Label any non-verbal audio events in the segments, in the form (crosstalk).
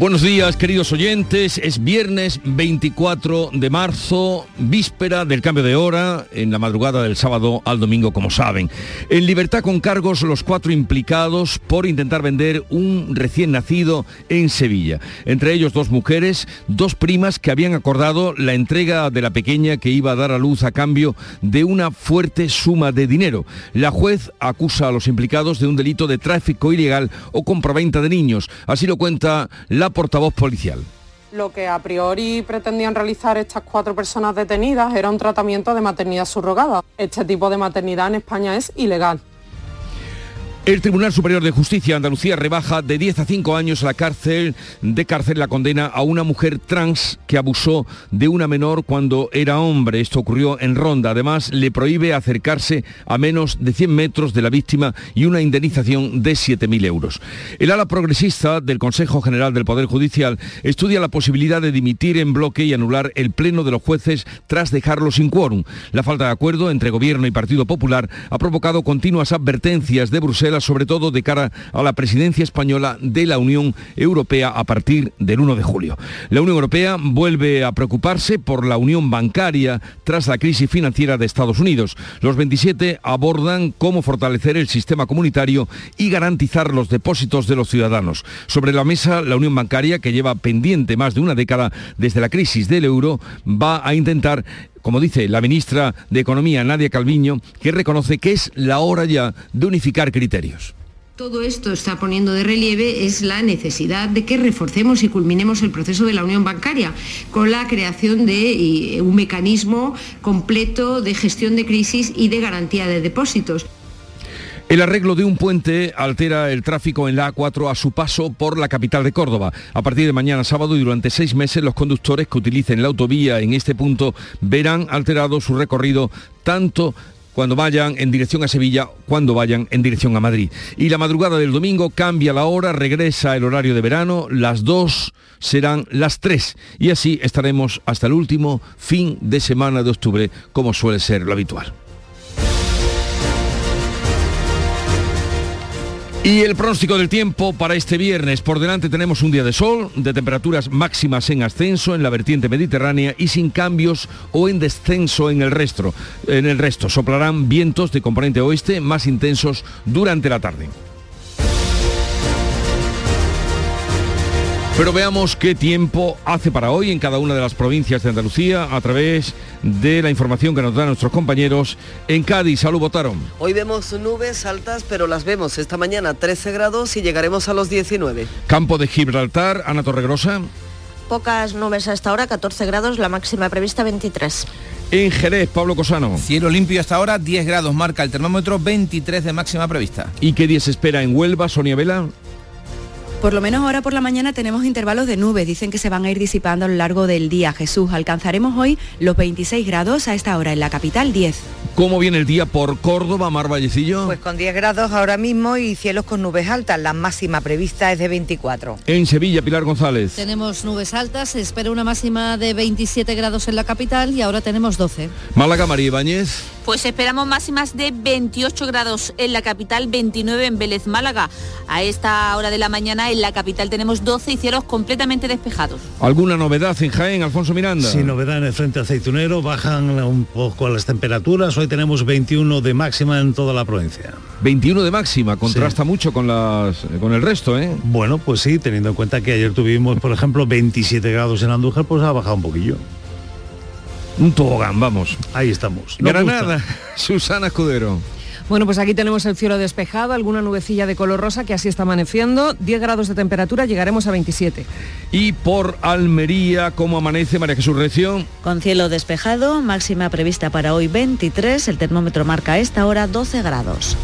Buenos días, queridos oyentes. Es viernes 24 de marzo, víspera del cambio de hora, en la madrugada del sábado al domingo, como saben. En libertad con cargos los cuatro implicados por intentar vender un recién nacido en Sevilla. Entre ellos dos mujeres, dos primas que habían acordado la entrega de la pequeña que iba a dar a luz a cambio de una fuerte suma de dinero. La juez acusa a los implicados de un delito de tráfico ilegal o compraventa de niños. Así lo cuenta la portavoz policial. Lo que a priori pretendían realizar estas cuatro personas detenidas era un tratamiento de maternidad subrogada. Este tipo de maternidad en España es ilegal. El Tribunal Superior de Justicia de Andalucía rebaja de 10 a 5 años la cárcel de cárcel la condena a una mujer trans que abusó de una menor cuando era hombre. Esto ocurrió en Ronda. Además, le prohíbe acercarse a menos de 100 metros de la víctima y una indemnización de 7.000 euros. El ala progresista del Consejo General del Poder Judicial estudia la posibilidad de dimitir en bloque y anular el pleno de los jueces tras dejarlo sin quórum. La falta de acuerdo entre Gobierno y Partido Popular ha provocado continuas advertencias de Bruselas sobre todo de cara a la presidencia española de la Unión Europea a partir del 1 de julio. La Unión Europea vuelve a preocuparse por la unión bancaria tras la crisis financiera de Estados Unidos. Los 27 abordan cómo fortalecer el sistema comunitario y garantizar los depósitos de los ciudadanos. Sobre la mesa, la unión bancaria, que lleva pendiente más de una década desde la crisis del euro, va a intentar como dice la ministra de Economía, Nadia Calviño, que reconoce que es la hora ya de unificar criterios. Todo esto está poniendo de relieve es la necesidad de que reforcemos y culminemos el proceso de la unión bancaria con la creación de un mecanismo completo de gestión de crisis y de garantía de depósitos. El arreglo de un puente altera el tráfico en la A4 a su paso por la capital de Córdoba. A partir de mañana sábado y durante seis meses los conductores que utilicen la autovía en este punto verán alterado su recorrido tanto cuando vayan en dirección a Sevilla, cuando vayan en dirección a Madrid. Y la madrugada del domingo cambia la hora, regresa el horario de verano, las dos serán las tres. Y así estaremos hasta el último fin de semana de octubre, como suele ser lo habitual. Y el pronóstico del tiempo para este viernes. Por delante tenemos un día de sol, de temperaturas máximas en ascenso en la vertiente mediterránea y sin cambios o en descenso en el resto. En el resto soplarán vientos de componente oeste más intensos durante la tarde. Pero veamos qué tiempo hace para hoy en cada una de las provincias de Andalucía a través de la información que nos dan nuestros compañeros en Cádiz. Salud, votaron. Hoy vemos nubes altas, pero las vemos esta mañana 13 grados y llegaremos a los 19. Campo de Gibraltar, Ana Torregrosa. Pocas nubes a esta hora, 14 grados, la máxima prevista 23. En Jerez, Pablo Cosano. Cielo limpio hasta ahora, 10 grados marca el termómetro, 23 de máxima prevista. ¿Y qué día se espera en Huelva, Sonia Vela? Por lo menos ahora por la mañana tenemos intervalos de nubes, dicen que se van a ir disipando a lo largo del día. Jesús, alcanzaremos hoy los 26 grados a esta hora en la capital 10. ¿Cómo viene el día por Córdoba, Mar Vallecillo? Pues con 10 grados ahora mismo y cielos con nubes altas. La máxima prevista es de 24. En Sevilla, Pilar González. Tenemos nubes altas, se espera una máxima de 27 grados en la capital y ahora tenemos 12. Málaga, María Ibáñez. Pues esperamos máximas de 28 grados en la capital, 29 en Vélez, Málaga. A esta hora de la mañana en la capital tenemos 12 y cielos completamente despejados. ¿Alguna novedad en Jaén, Alfonso Miranda? Sin novedad en el frente aceitunero, bajan un poco las temperaturas. Hoy tenemos 21 de máxima en toda la provincia. 21 de máxima, contrasta mucho con, las, con el resto, ¿eh? Bueno, pues sí, teniendo en cuenta que ayer tuvimos, por ejemplo, 27 grados en Andújar, pues ha bajado un poquillo. Un tobogán, vamos. Ahí estamos. No Granada, (laughs) Susana Escudero. Bueno, pues aquí tenemos el cielo despejado, alguna nubecilla de color rosa que así está amaneciendo, 10 grados de temperatura, llegaremos a 27. Y por Almería, ¿cómo amanece María Jesús Recio? Con cielo despejado, máxima prevista para hoy 23, el termómetro marca a esta hora 12 grados.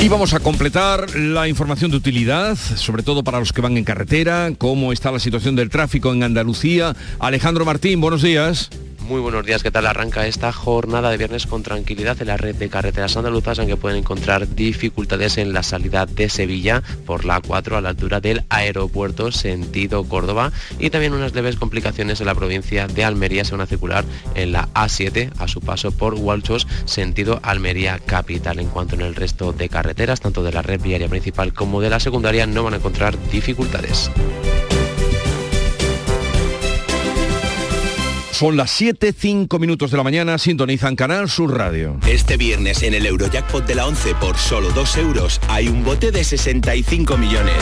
Y vamos a completar la información de utilidad, sobre todo para los que van en carretera, cómo está la situación del tráfico en Andalucía. Alejandro Martín, buenos días. Muy buenos días, ¿qué tal arranca esta jornada de viernes con tranquilidad en la red de carreteras andaluzas, aunque pueden encontrar dificultades en la salida de Sevilla por la 4 a la altura del aeropuerto sentido Córdoba y también unas leves complicaciones en la provincia de Almería se van a circular en la A7 a su paso por Hualchos sentido Almería capital. En cuanto en el resto de carreteras, tanto de la red viaria principal como de la secundaria, no van a encontrar dificultades. Son las 7, 5 minutos de la mañana, sintonizan Canal Sur Radio. Este viernes en el Eurojackpot de la 11 por solo 2 euros hay un bote de 65 millones.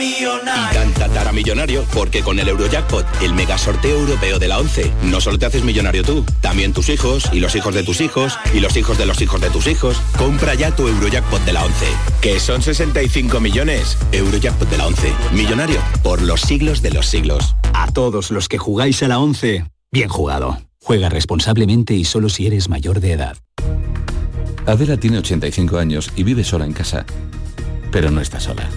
Y tan tatara millonario porque con el Eurojackpot, el mega sorteo europeo de la 11, no solo te haces millonario tú, también tus hijos y los hijos de tus hijos y los hijos de los hijos de tus hijos. Compra ya tu Eurojackpot de la 11, que son 65 millones. Eurojackpot de la 11, millonario por los siglos de los siglos. A todos los que jugáis a la 11, bien jugado. Juega responsablemente y solo si eres mayor de edad. Adela tiene 85 años y vive sola en casa. Pero no está sola.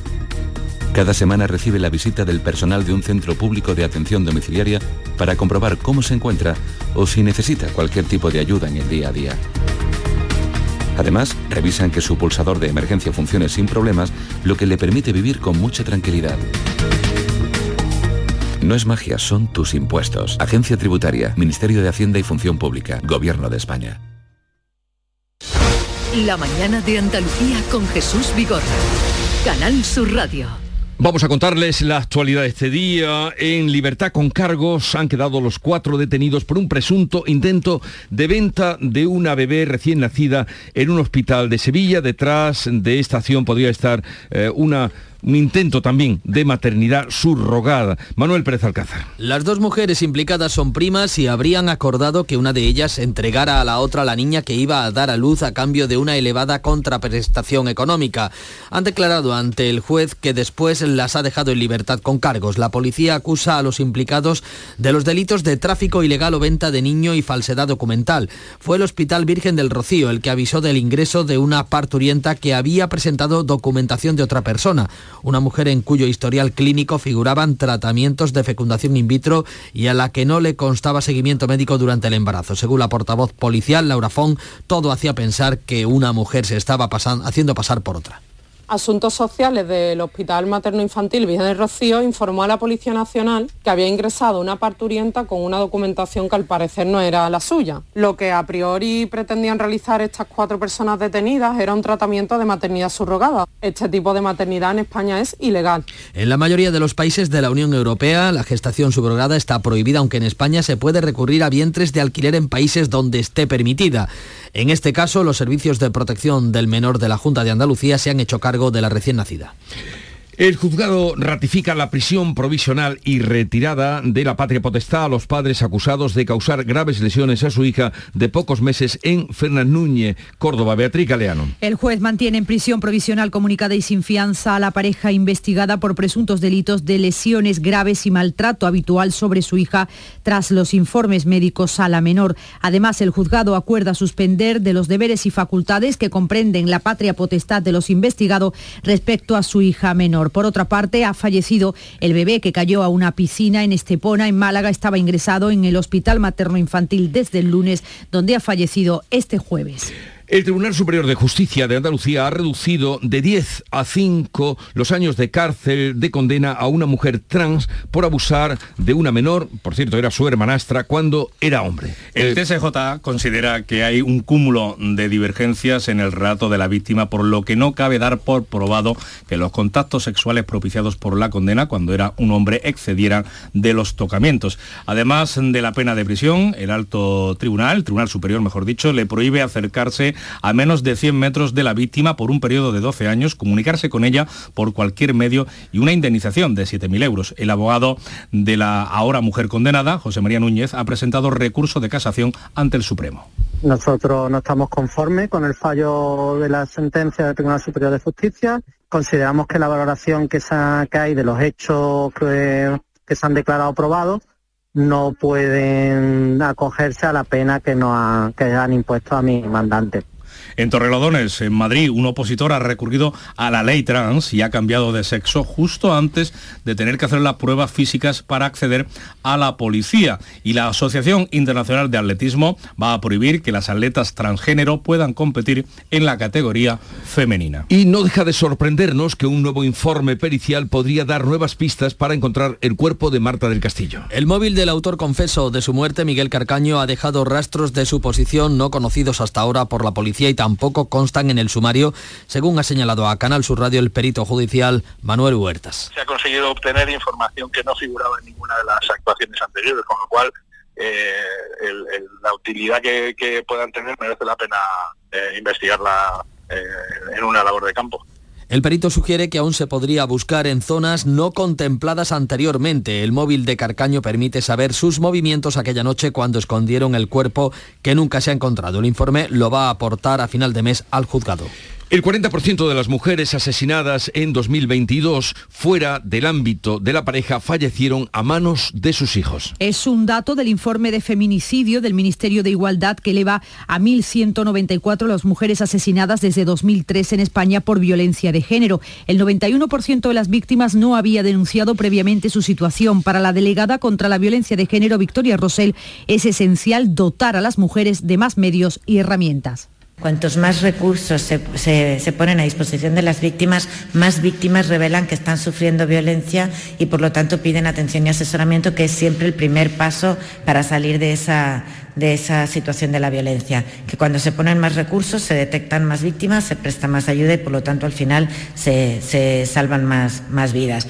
Cada semana recibe la visita del personal de un centro público de atención domiciliaria para comprobar cómo se encuentra o si necesita cualquier tipo de ayuda en el día a día. Además, revisan que su pulsador de emergencia funcione sin problemas, lo que le permite vivir con mucha tranquilidad. No es magia, son tus impuestos. Agencia Tributaria, Ministerio de Hacienda y Función Pública, Gobierno de España. La mañana de Andalucía con Jesús Vigorra. Canal Sur Radio. Vamos a contarles la actualidad de este día. En libertad con cargos han quedado los cuatro detenidos por un presunto intento de venta de una bebé recién nacida en un hospital de Sevilla. Detrás de esta acción podría estar eh, una un intento también de maternidad subrogada. Manuel Pérez Alcázar. Las dos mujeres implicadas son primas y habrían acordado que una de ellas entregara a la otra la niña que iba a dar a luz a cambio de una elevada contraprestación económica. Han declarado ante el juez que después las ha dejado en libertad con cargos. La policía acusa a los implicados de los delitos de tráfico ilegal o venta de niño y falsedad documental. Fue el Hospital Virgen del Rocío el que avisó del ingreso de una parturienta que había presentado documentación de otra persona una mujer en cuyo historial clínico figuraban tratamientos de fecundación in vitro y a la que no le constaba seguimiento médico durante el embarazo. Según la portavoz policial, Laura Fong, todo hacía pensar que una mujer se estaba haciendo pasar por otra. Asuntos Sociales del Hospital Materno Infantil Virgen del Rocío informó a la Policía Nacional que había ingresado una parturienta con una documentación que al parecer no era la suya. Lo que a priori pretendían realizar estas cuatro personas detenidas era un tratamiento de maternidad subrogada. Este tipo de maternidad en España es ilegal. En la mayoría de los países de la Unión Europea, la gestación subrogada está prohibida, aunque en España se puede recurrir a vientres de alquiler en países donde esté permitida. En este caso, los servicios de protección del menor de la Junta de Andalucía se han hecho cargo de la recién nacida. El juzgado ratifica la prisión provisional y retirada de la patria potestad a los padres acusados de causar graves lesiones a su hija de pocos meses en Fernán Núñez, Córdoba. Beatriz Galeano. El juez mantiene en prisión provisional comunicada y sin fianza a la pareja investigada por presuntos delitos de lesiones graves y maltrato habitual sobre su hija tras los informes médicos a la menor. Además, el juzgado acuerda suspender de los deberes y facultades que comprenden la patria potestad de los investigados respecto a su hija menor. Por otra parte, ha fallecido el bebé que cayó a una piscina en Estepona, en Málaga. Estaba ingresado en el Hospital Materno Infantil desde el lunes, donde ha fallecido este jueves. El Tribunal Superior de Justicia de Andalucía ha reducido de 10 a 5 los años de cárcel de condena a una mujer trans por abusar de una menor, por cierto, era su hermanastra, cuando era hombre. El eh, TSJ considera que hay un cúmulo de divergencias en el relato de la víctima, por lo que no cabe dar por probado que los contactos sexuales propiciados por la condena cuando era un hombre excedieran de los tocamientos. Además de la pena de prisión, el alto tribunal, el Tribunal Superior mejor dicho, le prohíbe acercarse a menos de 100 metros de la víctima por un periodo de 12 años, comunicarse con ella por cualquier medio y una indemnización de 7.000 euros. El abogado de la ahora mujer condenada, José María Núñez, ha presentado recurso de casación ante el Supremo. Nosotros no estamos conformes con el fallo de la sentencia del Tribunal Superior de Justicia. Consideramos que la valoración que, se hay de los hechos que, que se han declarado probados no pueden acogerse a la pena que, nos que han impuesto a mi mandante. En Torrelodones, en Madrid, un opositor ha recurrido a la ley trans y ha cambiado de sexo justo antes de tener que hacer las pruebas físicas para acceder a la policía. Y la Asociación Internacional de Atletismo va a prohibir que las atletas transgénero puedan competir en la categoría femenina. Y no deja de sorprendernos que un nuevo informe pericial podría dar nuevas pistas para encontrar el cuerpo de Marta del Castillo. El móvil del autor confeso de su muerte, Miguel Carcaño, ha dejado rastros de su posición no conocidos hasta ahora por la policía y tampoco constan en el sumario, según ha señalado a Canal Sur Radio el perito judicial Manuel Huertas. Se ha conseguido obtener información que no figuraba en ninguna de las actuaciones anteriores, con lo cual eh, la utilidad que, puedan tener merece la pena eh, investigarla eh, en una labor de campo. El perito sugiere que aún se podría buscar en zonas no contempladas anteriormente. El móvil de Carcaño permite saber sus movimientos aquella noche cuando escondieron el cuerpo que nunca se ha encontrado. El informe lo va a aportar a final de mes al juzgado. El 40% de las mujeres asesinadas en 2022 fuera del ámbito de la pareja fallecieron a manos de sus hijos. Es un dato del informe de feminicidio del Ministerio de Igualdad que eleva a 1.194 las mujeres asesinadas desde 2003 en España por violencia de género. El 91% de las víctimas no había denunciado previamente su situación. Para la delegada contra la violencia de género, Victoria Rosell, es esencial dotar a las mujeres de más medios y herramientas. Cuantos más recursos se, ponen a disposición de las víctimas, más víctimas revelan que están sufriendo violencia y por lo tanto piden atención y asesoramiento, que es siempre el primer paso para salir de esa, de esa situación de la violencia. Que cuando se ponen más recursos se detectan más víctimas, se presta más ayuda y por lo tanto al final se, salvan más, más vidas.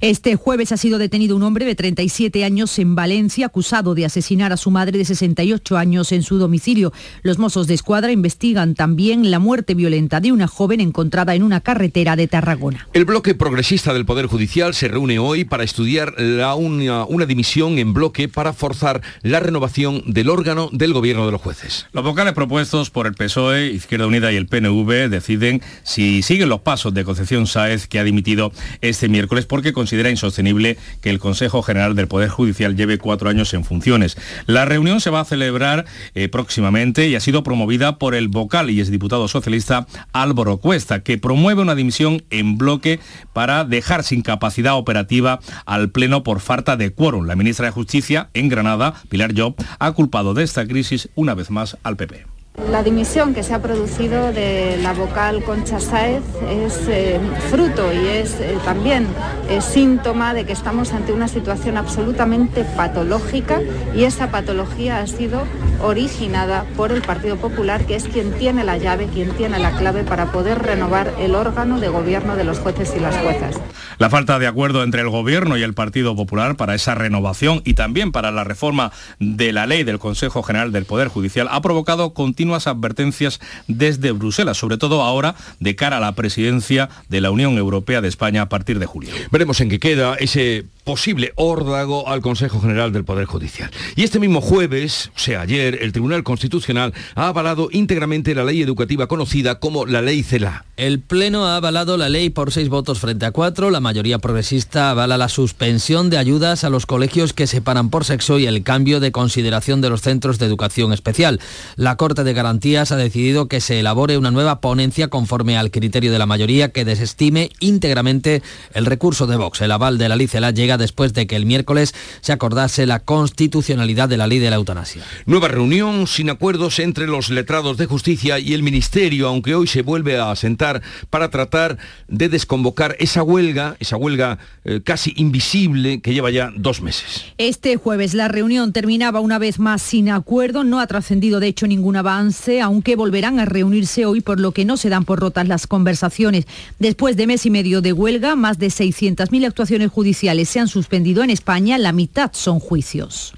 Este jueves ha sido detenido un hombre de 37 años en Valencia, acusado de asesinar a su madre de 68 años en su domicilio. Los mozos de escuadra investigan también la muerte violenta de una joven encontrada en una carretera de Tarragona. El bloque progresista del Poder Judicial se reúne hoy para estudiar la una, una dimisión en bloque para forzar la renovación del órgano del gobierno de los jueces. Los vocales propuestos por el PSOE, Izquierda Unida y el PNV deciden si siguen los pasos de Concepción Sáez, que ha dimitido este miércoles porque considera insostenible que el Consejo General del Poder Judicial lleve cuatro años en funciones. La reunión se va a celebrar eh, próximamente y ha sido promovida por el vocal y exdiputado socialista Álvaro Cuesta, que promueve una dimisión en bloque para dejar sin capacidad operativa al Pleno por falta de quórum. La ministra de Justicia en Granada, Pilar Job, ha culpado de esta crisis una vez más al PP. La dimisión que se ha producido de la vocal Concha Sáez es eh, fruto y es eh, también eh, síntoma de que estamos ante una situación absolutamente patológica y esa patología ha sido originada por el Partido Popular, que es quien tiene la llave, quien tiene la clave para poder renovar el órgano de gobierno de los jueces y las juezas. La falta de acuerdo entre el Gobierno y el Partido Popular para esa renovación y también para la reforma de la ley del Consejo General del Poder Judicial ha provocado continuamente continuas advertencias desde Bruselas, sobre todo ahora de cara a la presidencia de la Unión Europea de España a partir de julio. Veremos en qué queda ese posible órdago al Consejo General del Poder Judicial. Y este mismo jueves, o sea, ayer, el Tribunal Constitucional ha avalado íntegramente la ley educativa conocida como la Ley CELA. El Pleno ha avalado la ley por seis votos frente a cuatro. La mayoría progresista avala la suspensión de ayudas a los colegios que separan por sexo y el cambio de consideración de los centros de educación especial. La Corte de Garantías ha decidido que se elabore una nueva ponencia conforme al criterio de la mayoría que desestime íntegramente el recurso de Vox. El aval de la ley CELA llega después de que el miércoles se acordase la constitucionalidad de la ley de la eutanasia. Nueva reunión sin acuerdos entre los letrados de justicia y el Ministerio, aunque hoy se vuelve a sentar para tratar de desconvocar esa huelga, esa huelga eh, casi invisible que lleva ya dos meses. Este jueves la reunión terminaba una vez más sin acuerdo, no ha trascendido de hecho ningún avance, aunque volverán a reunirse hoy por lo que no se dan por rotas las conversaciones. Después de mes y medio de huelga, más de 600.000 actuaciones judiciales se han suspendido en España, la mitad son juicios.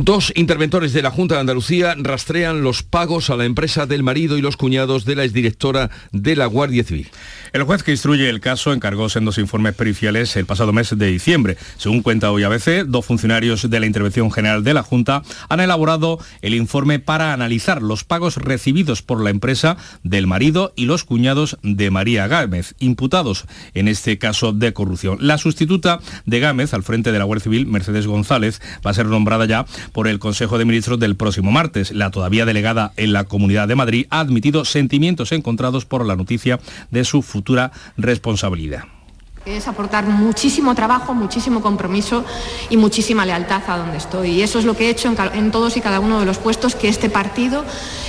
Dos interventores de la Junta de Andalucía rastrean los pagos a la empresa del marido y los cuñados de la exdirectora de la Guardia Civil. El juez que instruye el caso encargó sendos informes periciales el pasado mes de diciembre. Según cuenta hoy ABC, dos funcionarios de la Intervención General de la Junta han elaborado el informe para analizar los pagos recibidos por la empresa del marido y los cuñados de María Gámez, imputados en este caso de corrupción. La sustituta de Gámez al frente de la Guardia Civil, Mercedes González, va a ser nombrada ya por el Consejo de Ministros del próximo martes. La todavía delegada en la Comunidad de Madrid ha admitido sentimientos encontrados por la noticia de su futura responsabilidad es aportar muchísimo trabajo, muchísimo compromiso y muchísima lealtad a donde estoy. Y eso es lo que he hecho en, todos y cada uno de los puestos que este partido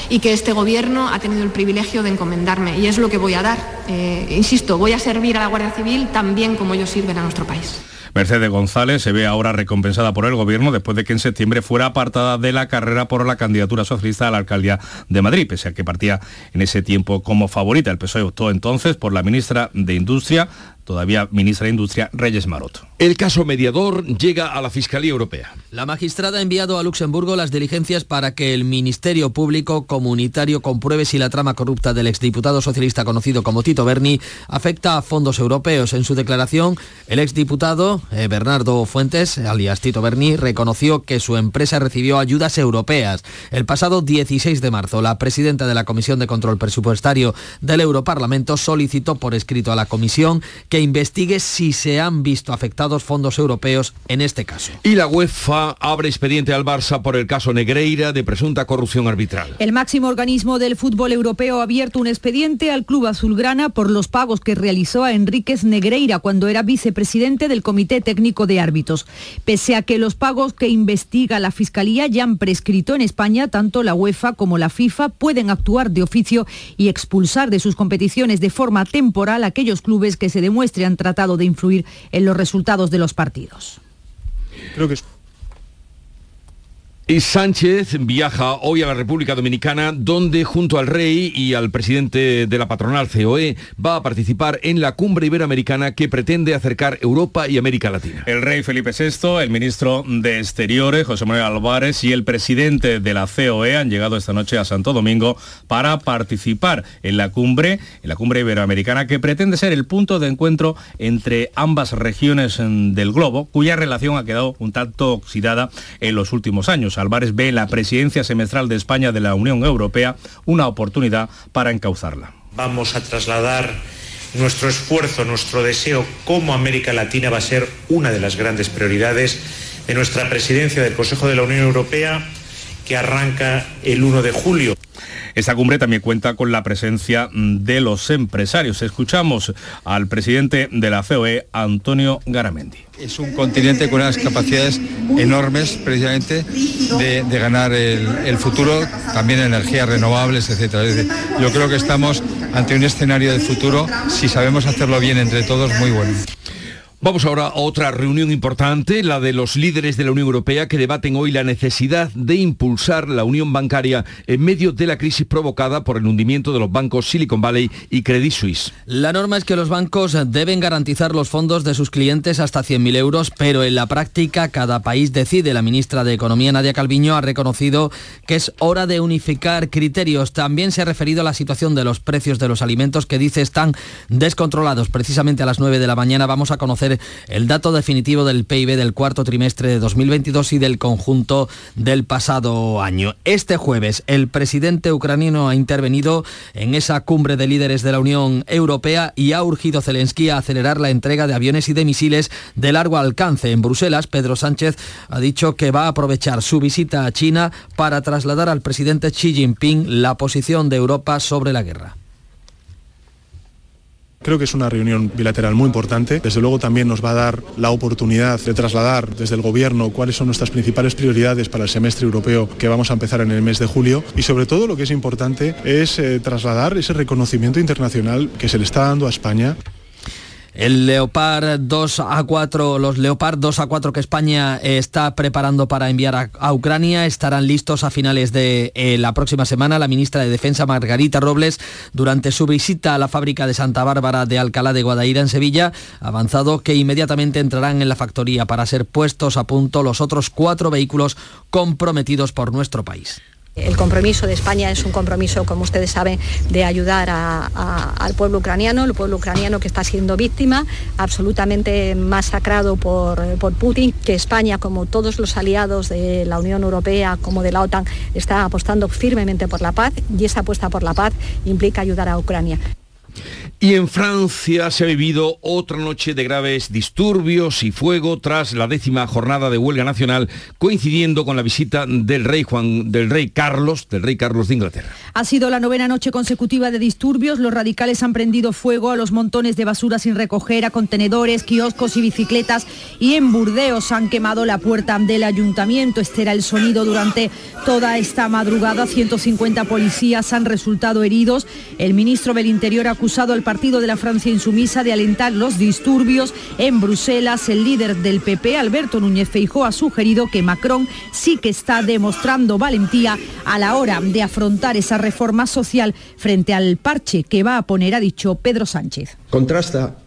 y que este gobierno ha tenido el privilegio de encomendarme. Y es lo que voy a dar. Eh, insisto, voy a servir a la Guardia Civil tan bien como ellos sirven a nuestro país. Mercedes González se ve ahora recompensada por el gobierno después de que en septiembre fuera apartada de la carrera por la candidatura socialista a la alcaldía de Madrid, pese a que partía en ese tiempo como favorita. El PSOE optó entonces por la ministra de Industria, todavía ministra de Industria, Reyes Maroto. El caso mediador llega a la Fiscalía Europea. La magistrada ha enviado a Luxemburgo las diligencias para que el Ministerio Público Comunitario compruebe si la trama corrupta del exdiputado socialista conocido como Tito Berni afecta a fondos europeos. En su declaración, el exdiputado eh, Bernardo Fuentes, alias Tito Berni, reconoció que su empresa recibió ayudas europeas. El pasado 16 de marzo, la presidenta de la Comisión de Control Presupuestario del Europarlamento solicitó por escrito a la Comisión que investigue si se han visto afectados fondos europeos en este caso. Y la UEFA abre expediente al Barça por el caso Negreira de presunta corrupción arbitral. El máximo organismo del fútbol europeo ha abierto un expediente al club azulgrana por los pagos que realizó a Enríquez Negreira cuando era vicepresidente del Comité Técnico de Árbitros. Pese a que los pagos que investiga la Fiscalía ya han prescrito en España, tanto la UEFA como la FIFA pueden actuar de oficio y expulsar de sus competiciones de forma temporal aquellos clubes que se demuestren han tratado de influir en los resultados de los partidos. Y Sánchez viaja hoy a la República Dominicana, donde junto al rey y al presidente de la patronal COE va a participar en la cumbre iberoamericana que pretende acercar Europa y América Latina. El rey Felipe VI, el ministro de Exteriores, José Manuel Álvarez, y el presidente de la COE han llegado esta noche a Santo Domingo para participar en la cumbre, en la cumbre iberoamericana que pretende ser el punto de encuentro entre ambas regiones del globo, cuya relación ha quedado un tanto oxidada en los últimos años. Álvarez ve en la presidencia semestral de España de la Unión Europea una oportunidad para encauzarla. Vamos a trasladar nuestro esfuerzo, nuestro deseo como América Latina va a ser una de las grandes prioridades de nuestra presidencia del Consejo de la Unión Europea que arranca el 1 de julio. Esta cumbre también cuenta con la presencia de los empresarios. Escuchamos al presidente de la COE, Antonio Garamendi. Es un continente con unas capacidades enormes precisamente de, ganar el, futuro, también energías renovables, etc. yo creo que estamos ante un escenario de futuro, si sabemos hacerlo bien entre todos, muy bueno. Vamos ahora a otra reunión importante, la de los líderes de la Unión Europea que debaten hoy la necesidad de impulsar la unión bancaria en medio de la crisis provocada por el hundimiento de los bancos Silicon Valley y Credit Suisse. La norma es que los bancos deben garantizar los fondos de sus clientes hasta 100.000 euros, pero en la práctica cada país decide. La ministra de Economía, Nadia Calviño, ha reconocido que es hora de unificar criterios. También se ha referido a la situación de los precios de los alimentos que dice están descontrolados. Precisamente a las 9 de la mañana vamos a conocer el dato definitivo del PIB del cuarto trimestre de 2022 y del conjunto del pasado año. Este jueves el presidente ucraniano ha intervenido en esa cumbre de líderes de la Unión Europea y ha urgido Zelensky a acelerar la entrega de aviones y de misiles de largo alcance. En Bruselas, Pedro Sánchez ha dicho que va a aprovechar su visita a China para trasladar al presidente Xi Jinping la posición de Europa sobre la guerra. Creo que es una reunión bilateral muy importante. Desde luego también nos va a dar la oportunidad de trasladar desde el Gobierno cuáles son nuestras principales prioridades para el semestre europeo que vamos a empezar en el mes de julio. Y sobre todo lo que es importante es eh, trasladar ese reconocimiento internacional que se le está dando a España el Leopard 2 a 4, los Leopard 2 a 4 que España está preparando para enviar a, Ucrania estarán listos a finales de eh, la próxima semana. La ministra de Defensa Margarita Robles, durante su visita a la fábrica de Santa Bárbara de Alcalá de Guadaira en Sevilla, ha avanzado que inmediatamente entrarán en la factoría para ser puestos a punto los otros cuatro vehículos comprometidos por nuestro país. El compromiso de España es un compromiso, como ustedes saben, de ayudar al pueblo ucraniano, el pueblo ucraniano que está siendo víctima, absolutamente masacrado por, por, Putin, que España, como todos los aliados de la Unión Europea, como de la OTAN, está apostando firmemente por la paz y esa apuesta por la paz implica ayudar a Ucrania. Y en Francia se ha vivido otra noche de graves disturbios y fuego tras la décima jornada de huelga nacional, coincidiendo con la visita del rey Juan, del rey Carlos, del rey Carlos de Inglaterra. Ha sido la novena noche consecutiva de disturbios. Los radicales han prendido fuego a los montones de basura sin recoger, a contenedores, kioscos y bicicletas. Y en Burdeos han quemado la puerta del ayuntamiento. Este era el sonido durante toda esta madrugada. 150 policías han resultado heridos. El ministro del Interior ha acusado al partido de la Francia insumisa de alentar los disturbios en Bruselas. El líder del PP, Alberto Núñez Feijó, ha sugerido que Macron sí que está demostrando valentía a la hora de afrontar esa reforma social frente al parche que va a poner, ha dicho Pedro Sánchez. Contrasta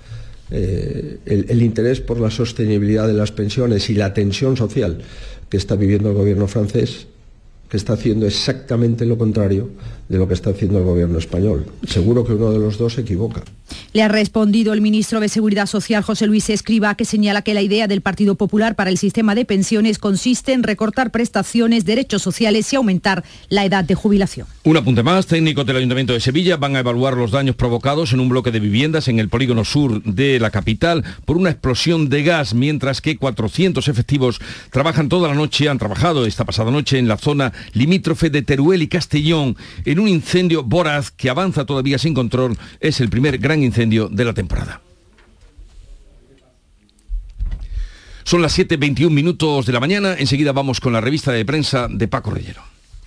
eh, el interés por la sostenibilidad de las pensiones y la tensión social que está viviendo el gobierno francés que está haciendo exactamente lo contrario de lo que está haciendo el gobierno español. Seguro que uno de los dos se equivoca. Le ha respondido el ministro de Seguridad Social, José Luis Escriba, que señala que la idea del Partido Popular para el sistema de pensiones consiste en recortar prestaciones, derechos sociales y aumentar la edad de jubilación. Un apunte más, técnicos del Ayuntamiento de Sevilla van a evaluar los daños provocados en un bloque de viviendas en el polígono sur de la capital por una explosión de gas, mientras que 400 efectivos trabajan toda la noche, han trabajado esta pasada noche en la zona limítrofe de Teruel y Castellón en un incendio voraz que avanza todavía sin control. Es el primer gran incendio de la temporada. Son las 7.21 minutos de la mañana. Enseguida vamos con la revista de prensa de Paco Rellero.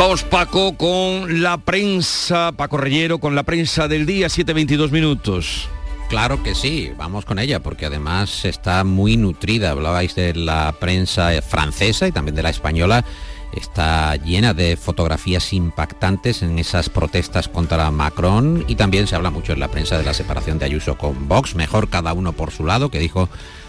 Vamos Paco con la prensa, Paco Rellero con la prensa del día, 7.22 minutos. Claro que sí, vamos con ella, porque además está muy nutrida. Hablabais de la prensa francesa y también de la española. Está llena de fotografías impactantes en esas protestas contra Macron y también se habla mucho en la prensa de la separación de Ayuso con Vox, mejor cada uno por su lado, que dijo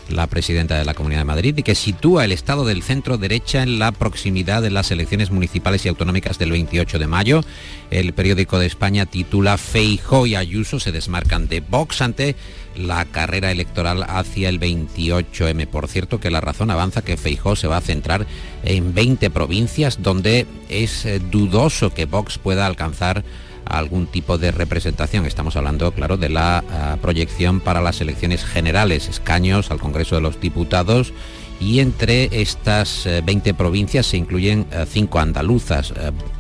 la presidenta de la Comunidad de Madrid, y que sitúa el estado del centro derecha en la proximidad de las elecciones municipales y autonómicas del 28 de mayo. El periódico de España titula Feijo y Ayuso se desmarcan de Vox ante la carrera electoral hacia el 28M. Por cierto, que la razón avanza que Feijó se va a centrar en 20 provincias donde es eh, dudoso que Vox pueda alcanzar algún tipo de representación. Estamos hablando, claro, de la uh, proyección para las elecciones generales, escaños al Congreso de los Diputados. Y entre estas uh, 20 provincias se incluyen uh, cinco andaluzas,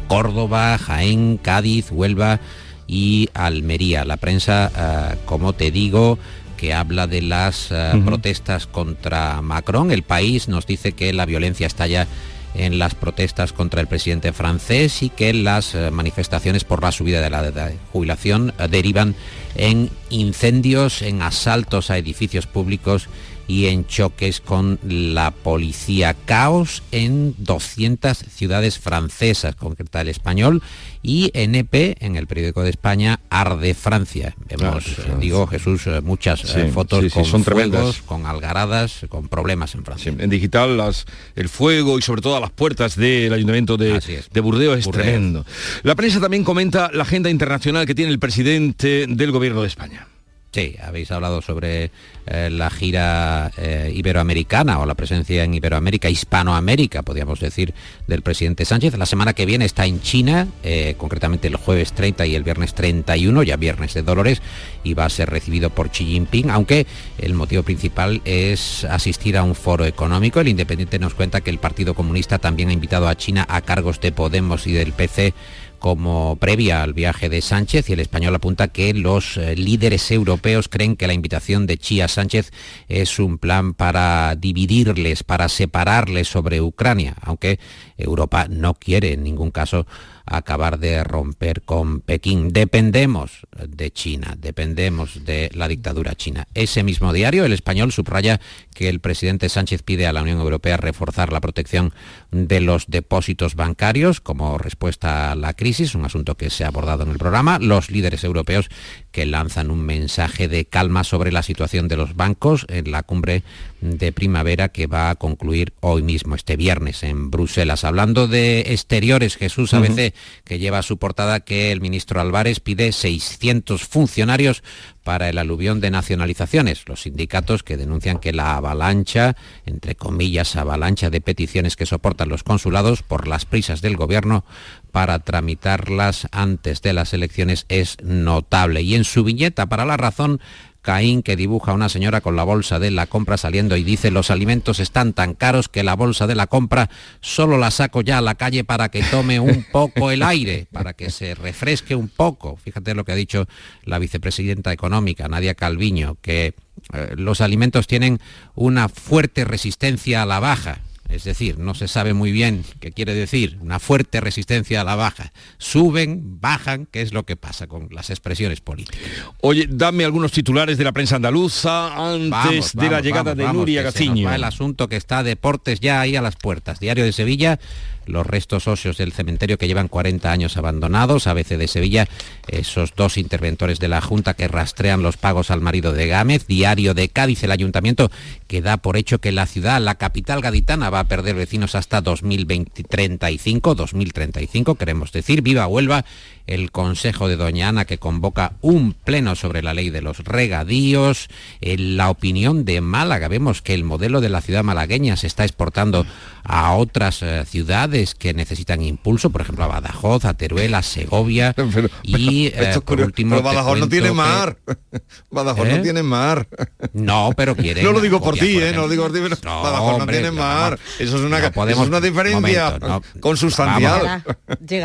Córdoba, Jaén, Cádiz, Huelva y Almería. La prensa, como te digo, que habla de las uh -huh. protestas contra Macron. El país nos dice que la violencia estalla en las protestas contra el presidente francés y que las uh, manifestaciones por la subida de la jubilación uh, derivan en incendios, en asaltos a edificios públicos y en choques con la policía. Caos en 200 ciudades francesas, concreta el español, y NP, en el periódico de España, Arde Francia. Vemos, claro, digo Jesús, muchas sí, fotos sí, sí, con son fuegos, tremendas. con algaradas, con problemas en Francia. en digital las, el fuego y sobre todo las puertas del ayuntamiento de, de Burdeos es Burdeos. tremendo. La prensa también comenta la agenda internacional que tiene el presidente del gobierno de España. Sí, habéis hablado sobre eh, la gira eh, iberoamericana o la presencia en Iberoamérica, Hispanoamérica, podríamos decir, del presidente Sánchez. La semana que viene está en China, eh, concretamente el jueves 30 y el viernes 31, ya viernes de Dolores, y va a ser recibido por Xi Jinping, aunque el motivo principal es asistir a un foro económico. El Independiente nos cuenta que el Partido Comunista también ha invitado a China a cargos de Podemos y del PC como previa al viaje de Sánchez y el español apunta que los eh, líderes europeos creen que la invitación de Chía Sánchez es un plan para dividirles, para separarles sobre Ucrania, aunque Europa no quiere en ningún caso acabar de romper con Pekín. Dependemos de China, dependemos de la dictadura china. Ese mismo diario, el español, subraya que el presidente Sánchez pide a la Unión Europea reforzar la protección de los depósitos bancarios como respuesta a la crisis, un asunto que se ha abordado en el programa. Los líderes europeos que lanzan un mensaje de calma sobre la situación de los bancos en la cumbre de primavera que va a concluir hoy mismo, este viernes, en Bruselas. Hablando de exteriores, Jesús ABC, que lleva a su portada que el ministro Álvarez pide 600 funcionarios para el aluvión de nacionalizaciones. Los sindicatos que denuncian que la avalancha, entre comillas, avalancha de peticiones que soportan los consulados por las prisas del gobierno para tramitarlas antes de las elecciones es notable. Y en su viñeta para la razón, Caín que dibuja a una señora con la bolsa de la compra saliendo y dice los alimentos están tan caros que la bolsa de la compra solo la saco ya a la calle para que tome un poco el aire, para que se refresque un poco. Fíjate lo que ha dicho la vicepresidenta económica, Nadia Calviño, que eh, los alimentos tienen una fuerte resistencia a la baja es decir, no se sabe muy bien qué quiere decir, una fuerte resistencia a la baja. Suben, bajan, ¿qué es lo que pasa con las expresiones políticas? Oye, dame algunos titulares de la prensa andaluza antes de la llegada de Nuria Gaciño. El asunto que está deportes ya ahí a las puertas. Diario de Sevilla, los restos óseos del cementerio que llevan 40 años abandonados, ABC de Sevilla, esos dos interventores de la Junta que rastrean los pagos al marido de Gámez, Diario de Cádiz, el ayuntamiento que da por hecho que la ciudad, la capital gaditana, va a perder vecinos hasta 2035, 2035, queremos decir, viva Huelva, el Consejo de Doña Ana que convoca un pleno sobre la ley de los regadíos, la opinión de Málaga, vemos que el modelo de la ciudad malagueña se está exportando a otras eh, ciudades que necesitan impulso, por ejemplo a Badajoz, a Teruel, a Segovia (laughs) y eh, por último pero Badajoz no tiene mar. (laughs) Badajoz no ¿Eh? tiene mar. (laughs) No, pero quiere. No lo digo por ti, ¿eh? No lo digo por ti, pero no, Badajoz no tiene mar. Eso es una, podemos, es una diferencia consustancial.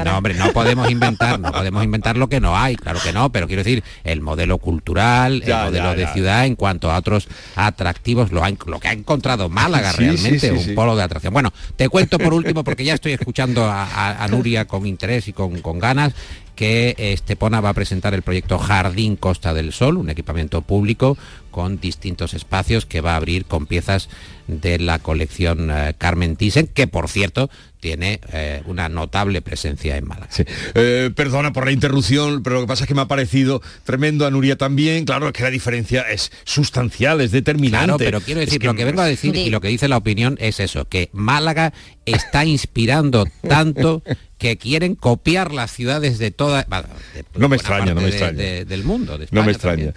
no, hombre, no podemos inventar, no podemos inventar lo que no hay, claro que no, pero quiero decir, el modelo cultural, el modelo de ciudad en cuanto a otros atractivos, lo, lo que ha encontrado Málaga realmente, un polo de atracción. Bueno, te cuento por último, porque ya estoy escuchando a, Nuria con interés y con, con ganas, que Estepona va a presentar el proyecto Jardín Costa del Sol, un equipamiento público con distintos espacios que va a abrir con piezas de la colección eh, Carmen Thyssen, que por cierto tiene eh, una notable presencia en Málaga. Eh, perdona por la interrupción, pero lo que pasa es que me ha parecido tremendo a Nuria también. Claro, es que la diferencia es sustancial, es determinante. Claro, pero quiero decir, que... lo que vengo a decir y lo que dice la opinión es eso, que Málaga está inspirando tanto (laughs) que quieren copiar las ciudades de toda no me extraña no me extraña del mundo no me extraña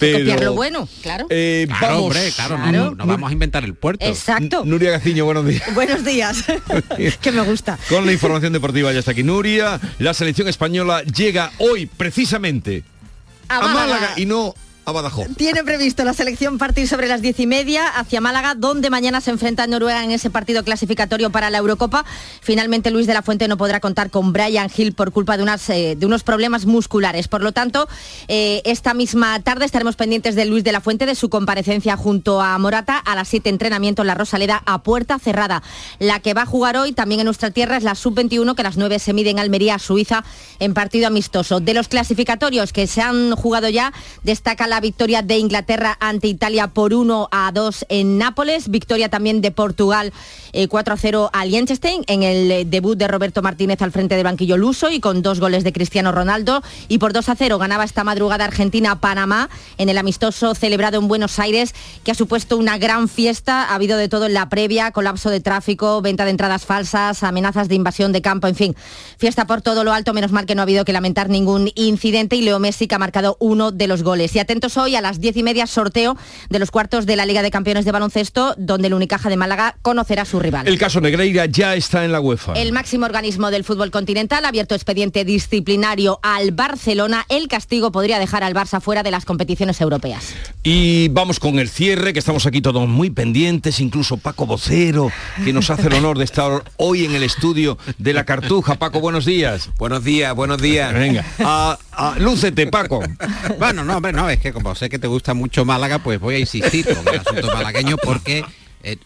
pero, lo bueno, claro. Eh, vamos, hombre, claro, No, vamos a inventar el puerto. Exacto. Nuria Gaciño, buenos días. (laughs) Buenos días. (laughs) que me gusta. Con la información deportiva ya está aquí Nuria. La selección española llega hoy precisamente a, Málaga y no tiene previsto la selección partir sobre las diez y media hacia Málaga, donde mañana se enfrenta Noruega en ese partido clasificatorio para la Eurocopa. Finalmente Luis de la Fuente no podrá contar con Brian Hill por culpa de, unas, eh, de unos problemas musculares. Por lo tanto, eh, esta misma tarde estaremos pendientes de Luis de la Fuente, de su comparecencia junto a Morata a las 7 entrenamiento en la Rosaleda a puerta cerrada. La que va a jugar hoy también en nuestra tierra es la sub-21, que a las 9 se mide en Almería, Suiza, en partido amistoso. De los clasificatorios que se han jugado ya, destaca la victoria de Inglaterra ante Italia por 1 a 2 en Nápoles, victoria también de Portugal 4 eh, a 0 a Liechtenstein en el eh, debut de Roberto Martínez al frente del banquillo luso y con dos goles de Cristiano Ronaldo y por 2 a 0 ganaba esta madrugada Argentina Panamá en el amistoso celebrado en Buenos Aires que ha supuesto una gran fiesta, ha habido de todo en la previa, colapso de tráfico, venta de entradas falsas, amenazas de invasión de campo, en fin, fiesta por todo lo alto, menos mal que no ha habido que lamentar ningún incidente y Leo Messi que ha marcado uno de los goles. Y atentos hoy a las diez y media sorteo de los cuartos de la Liga de Campeones de Baloncesto, donde el Unicaja de Málaga conocerá a su rival. El caso Negreira ya está en la UEFA. El máximo organismo del fútbol continental ha abierto expediente disciplinario al Barcelona. El castigo podría dejar al Barça fuera de las competiciones europeas. Y vamos con el cierre, que estamos aquí todos muy pendientes, incluso Paco Vocero, que nos hace el honor de estar hoy en el estudio de la Cartuja. Paco, buenos días. Buenos días, buenos días. Venga, a, a- lúcete, Paco. Bueno, no, hombre, no, es que como sé que te gusta mucho Málaga, pues voy a insistir con el asunto malagueño porque eh,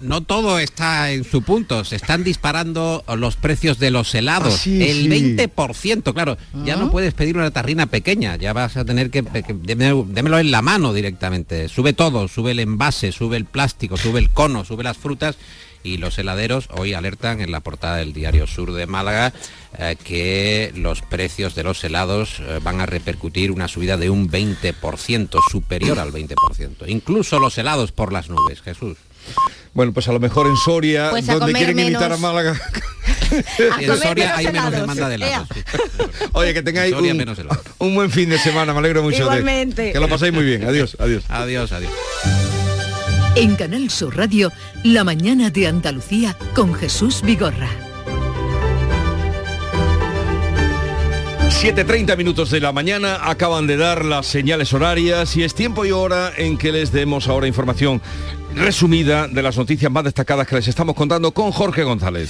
no todo está en su punto. Se están disparando los precios de los helados. Ah, sí, el sí. 20%, claro. Ya no puedes pedir una tarrina pequeña. Ya vas a tener que... que- démelo, démelo en la mano directamente. Sube todo. Sube el envase, sube el plástico, sube el cono, sube las frutas. Y los heladeros hoy alertan en la portada del diario Sur de Málaga eh, que los precios de los helados eh, van a repercutir una subida de un 20%, superior al 20%. Incluso los helados por las nubes, Jesús. Bueno, pues a lo mejor en Soria, Pues donde quieren imitar a menos. Málaga. (laughs) A En Soria hay menos demanda de helados. (laughs) Oye, que tengáis un, menos helados. un buen fin de semana, me alegro mucho. de- Igualmente. que lo paséis muy bien. Adiós, adiós. Adiós, adiós. En Canal Sur Radio, La mañana de Andalucía con Jesús Vigorra. 7.30 minutos de la mañana acaban de dar las señales horarias y es tiempo y hora en que les demos ahora información resumida de las noticias más destacadas que les estamos contando con Jorge González.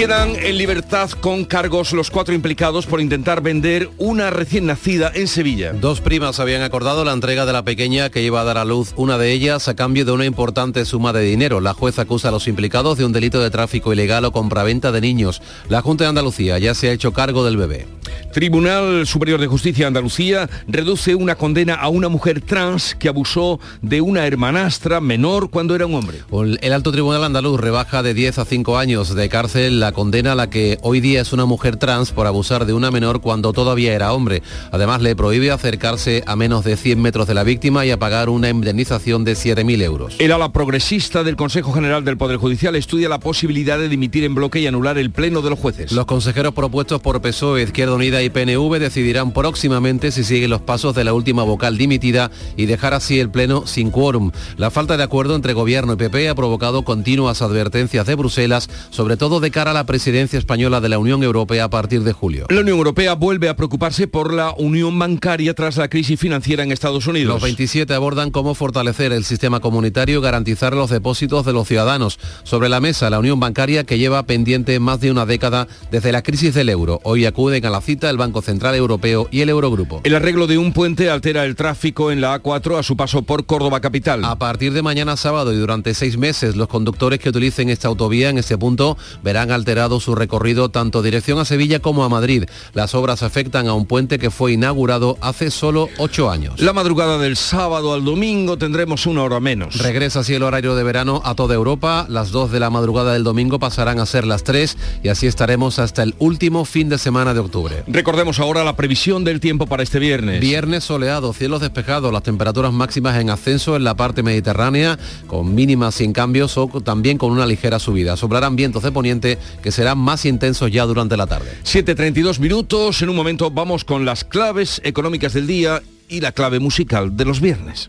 Quedan en libertad con cargos los cuatro implicados por intentar vender una recién nacida en Sevilla. Dos primas habían acordado la entrega de la pequeña que iba a dar a luz una de ellas a cambio de una importante suma de dinero. La jueza acusa a los implicados de un delito de tráfico ilegal o compraventa de niños. La Junta de Andalucía ya se ha hecho cargo del bebé. Tribunal Superior de Justicia de Andalucía reduce una condena a una mujer trans que abusó de una hermanastra menor cuando era un hombre. El alto tribunal andaluz rebaja de 10 a 5 años de cárcel la condena a la que hoy día es una mujer trans por abusar de una menor cuando todavía era hombre. Además le prohíbe acercarse a menos de 100 metros de la víctima y a pagar una indemnización de 7.000 euros. El ala progresista del Consejo General del Poder Judicial estudia la posibilidad de dimitir en bloque y anular el pleno de los jueces. Los consejeros propuestos por PSOE, Izquierda Unida y PNV decidirán próximamente si siguen los pasos de la última vocal dimitida y dejar así el pleno sin quórum. La falta de acuerdo entre Gobierno y PP ha provocado continuas advertencias de Bruselas, sobre todo de cara a la presidencia española de la Unión Europea a partir de julio. La Unión Europea vuelve a preocuparse por la unión bancaria tras la crisis financiera en Estados Unidos. Los 27 abordan cómo fortalecer el sistema comunitario y garantizar los depósitos de los ciudadanos. Sobre la mesa, la unión bancaria que lleva pendiente más de una década desde la crisis del euro. Hoy acuden a la cita el Banco Central Europeo y el Eurogrupo. El arreglo de un puente altera el tráfico en la A4 a su paso por Córdoba capital. A partir de mañana sábado y durante seis meses, los conductores que utilicen esta autovía en este punto verán alterado su recorrido tanto dirección a Sevilla como a Madrid. Las obras afectan a un puente que fue inaugurado hace solo ocho años. La madrugada del sábado al domingo tendremos una hora menos. Regresa así el horario de verano a toda Europa. Las 2 de la madrugada del domingo pasarán a ser las 3 y así estaremos hasta el último fin de semana de octubre. Recordemos ahora la previsión del tiempo para este viernes. Viernes soleado, cielos despejados, las temperaturas máximas en ascenso en la parte mediterránea, con mínimas sin cambios o también con una ligera subida. Sobrarán vientos de poniente que serán más intensos ya durante la tarde. 7.32 minutos, en un momento vamos con las claves económicas del día y la clave musical de los viernes.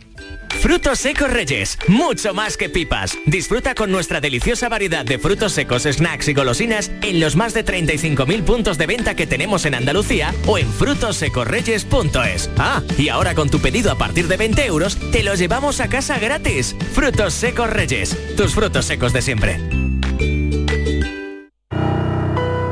Frutos secos Reyes, mucho más que pipas. Disfruta con nuestra deliciosa variedad de frutos secos, snacks y golosinas en los más de 35.000 puntos de venta que tenemos en Andalucía o en frutosecorreyes.es. Ah, y ahora con tu pedido a partir de 20 euros, te los llevamos a casa gratis. Frutos secos Reyes, tus frutos secos de siempre.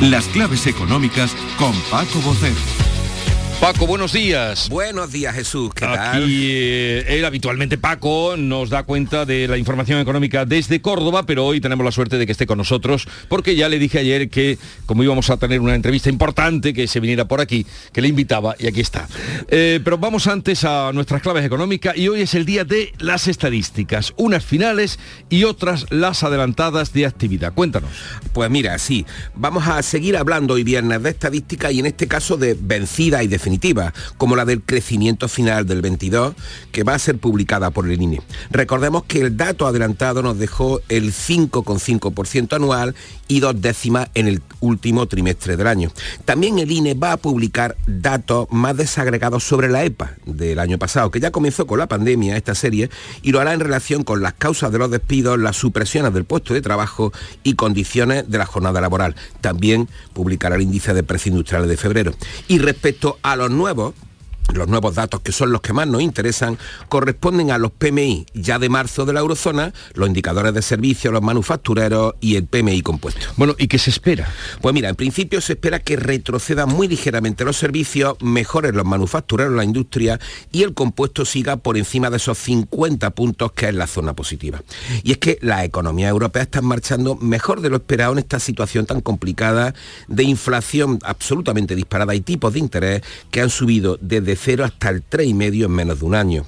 Las claves económicas con Paco Bocero. Paco, buenos días. Buenos días, Jesús. ¿Qué tal? Aquí eh, él habitualmente Paco nos da cuenta de la información económica desde Córdoba, pero hoy tenemos la suerte de que esté con nosotros porque ya le dije ayer que como íbamos a tener una entrevista importante que se viniera por aquí, que le invitaba y aquí está. Eh, pero vamos antes a nuestras claves económicas y hoy es el día de las estadísticas, unas finales y otras las adelantadas de actividad. Cuéntanos. Pues mira, sí, vamos a seguir hablando hoy viernes de estadística y en este caso de vencida y como la del crecimiento final del 22, que va a ser publicada por el INE. Recordemos que el dato adelantado nos dejó el 5,5% anual y dos décimas en el último trimestre del año. También el INE va a publicar datos más desagregados sobre la EPA del año pasado, que ya comenzó con la pandemia esta serie y lo hará en relación con las causas de los despidos, las supresiones del puesto de trabajo y condiciones de la jornada laboral. También publicará el índice de precios industriales de febrero. Y respecto a los nuevos, los nuevos datos, que son los que más nos interesan, corresponden a los PMI ya de marzo de la eurozona, los indicadores de servicios, los manufactureros y el PMI compuesto. Bueno, ¿y qué se espera? Pues mira, en principio se espera que retrocedan muy ligeramente los servicios, mejoren los manufactureros, la industria y el compuesto siga por encima de esos 50 puntos que es la zona positiva. Y es que la economía europea está marchando mejor de lo esperado en esta situación tan complicada de inflación absolutamente disparada y tipos de interés que han subido desde cero hasta el 3,5 en menos de un año.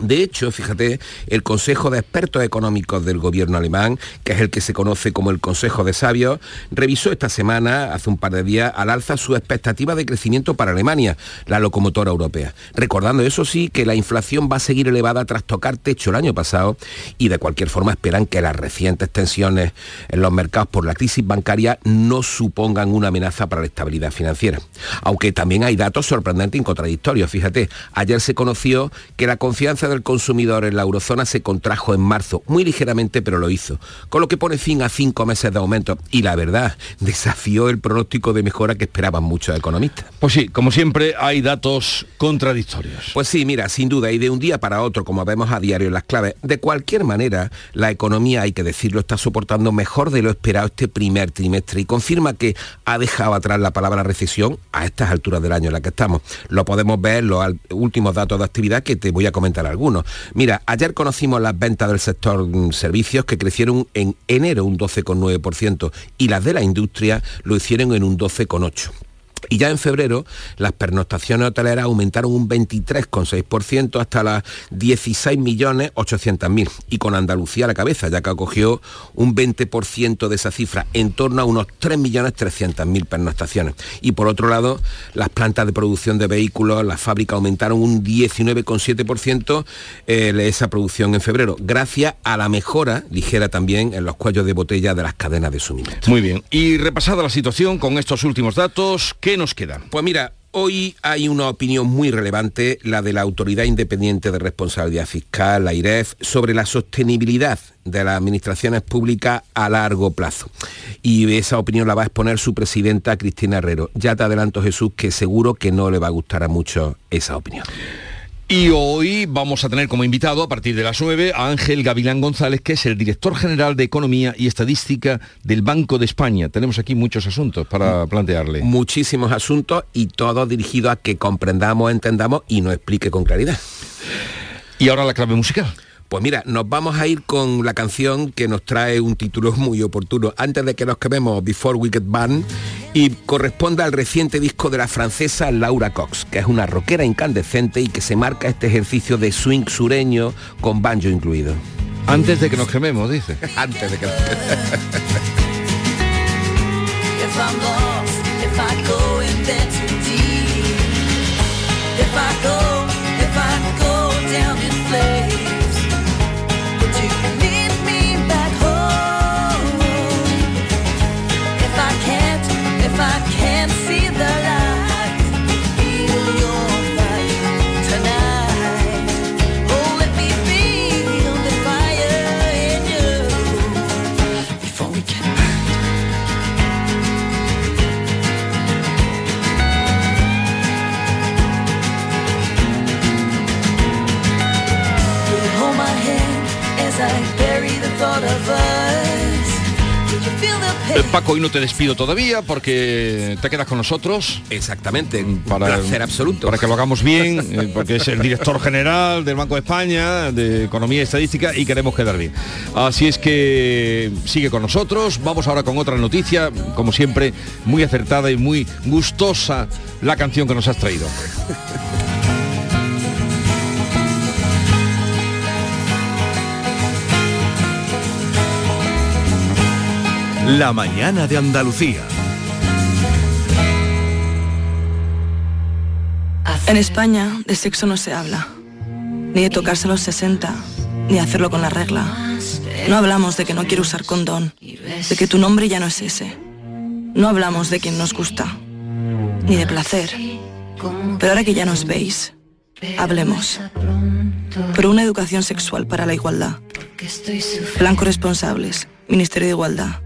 De hecho, fíjate, el Consejo de Expertos Económicos del Gobierno alemán, que es el que se conoce como el Consejo de Sabios, revisó esta semana, hace un par de días, al alza su expectativa de crecimiento para Alemania, la locomotora europea. Recordando, eso sí, que la inflación va a seguir elevada tras tocar techo el año pasado y de cualquier forma esperan que las recientes tensiones en los mercados por la crisis bancaria no supongan una amenaza para la estabilidad financiera. Aunque también hay datos sorprendentes y contradictorios. Fíjate, ayer se conoció que la confianza del consumidor en la eurozona se contrajo en marzo, muy ligeramente, pero lo hizo, con lo que pone fin a cinco meses de aumento y la verdad, (laughs) desafió el pronóstico de mejora que esperaban muchos economistas. Pues sí, como siempre hay datos contradictorios. Pues sí, mira, sin duda, y de un día para otro, como vemos a diario en las claves, de cualquier manera, la economía, hay que decirlo, está soportando mejor de lo esperado este primer trimestre y confirma que ha dejado atrás la palabra recesión a estas alturas del año en la que estamos. Lo podemos ver en los últimos datos de actividad que te voy a comentar Mira, ayer conocimos las ventas del sector mm, servicios que crecieron en enero un 12,9% y las de la industria lo hicieron en un 12,8%. Y ya en febrero las pernoctaciones hoteleras aumentaron un 23,6% hasta las 16.800.000 y con Andalucía a la cabeza, ya que acogió un 20% de esa cifra, en torno a unos 3.300.000 pernoctaciones. Y por otro lado, las plantas de producción de vehículos, las fábricas aumentaron un 19,7% eh, esa producción en febrero, gracias a la mejora ligera también en los cuellos de botella de las cadenas de suministro. Muy bien. Y repasada la situación con estos últimos datos, ¿qué nos queda? Pues mira, Hoy hay una opinión muy relevante, la de la Autoridad Independiente de Responsabilidad Fiscal, la IREF, sobre la sostenibilidad de las administraciones públicas a largo plazo. Y esa opinión la va a exponer su presidenta Cristina Herrero. Ya te adelanto, Jesús, que seguro que no le va a gustar a mucho esa opinión. Y hoy vamos a tener como invitado a partir de las 9 a Ángel Gavilán González, que es el director general de Economía y Estadística del Banco de España. Tenemos aquí muchos asuntos para plantearle. Muchísimos asuntos y todos dirigidos a que comprendamos, entendamos y nos explique con claridad. Y ahora la clave musical. Pues mira, nos vamos a ir con la canción que nos trae un título muy oportuno. Antes de que nos quememos, Before We Get Banned, y corresponde al reciente disco de la francesa Laura Cox, que es una rockera incandescente y que se marca este ejercicio de swing sureño con banjo incluido. Antes de que nos quememos, dice. (laughs) Antes de que nos quememos. (laughs) Eh, Paco, hoy no te despido todavía porque te quedas con nosotros. Exactamente, para, placer absoluto. Para que lo hagamos bien, eh, porque es el director general del Banco de España, de Economía y Estadística, y queremos quedar bien. Así es que sigue con nosotros. Vamos ahora con otra noticia, como siempre, muy acertada y muy gustosa la canción que nos has traído. La mañana de Andalucía. En España de sexo no se habla, ni de tocarse los 60, ni hacerlo con la regla. No hablamos de que no quiero usar condón, de que tu nombre ya no es ese. No hablamos de quien nos gusta, ni de placer. Pero ahora que ya nos veis, hablemos. Por una educación sexual para la igualdad. Plan corresponsables, Ministerio de Igualdad,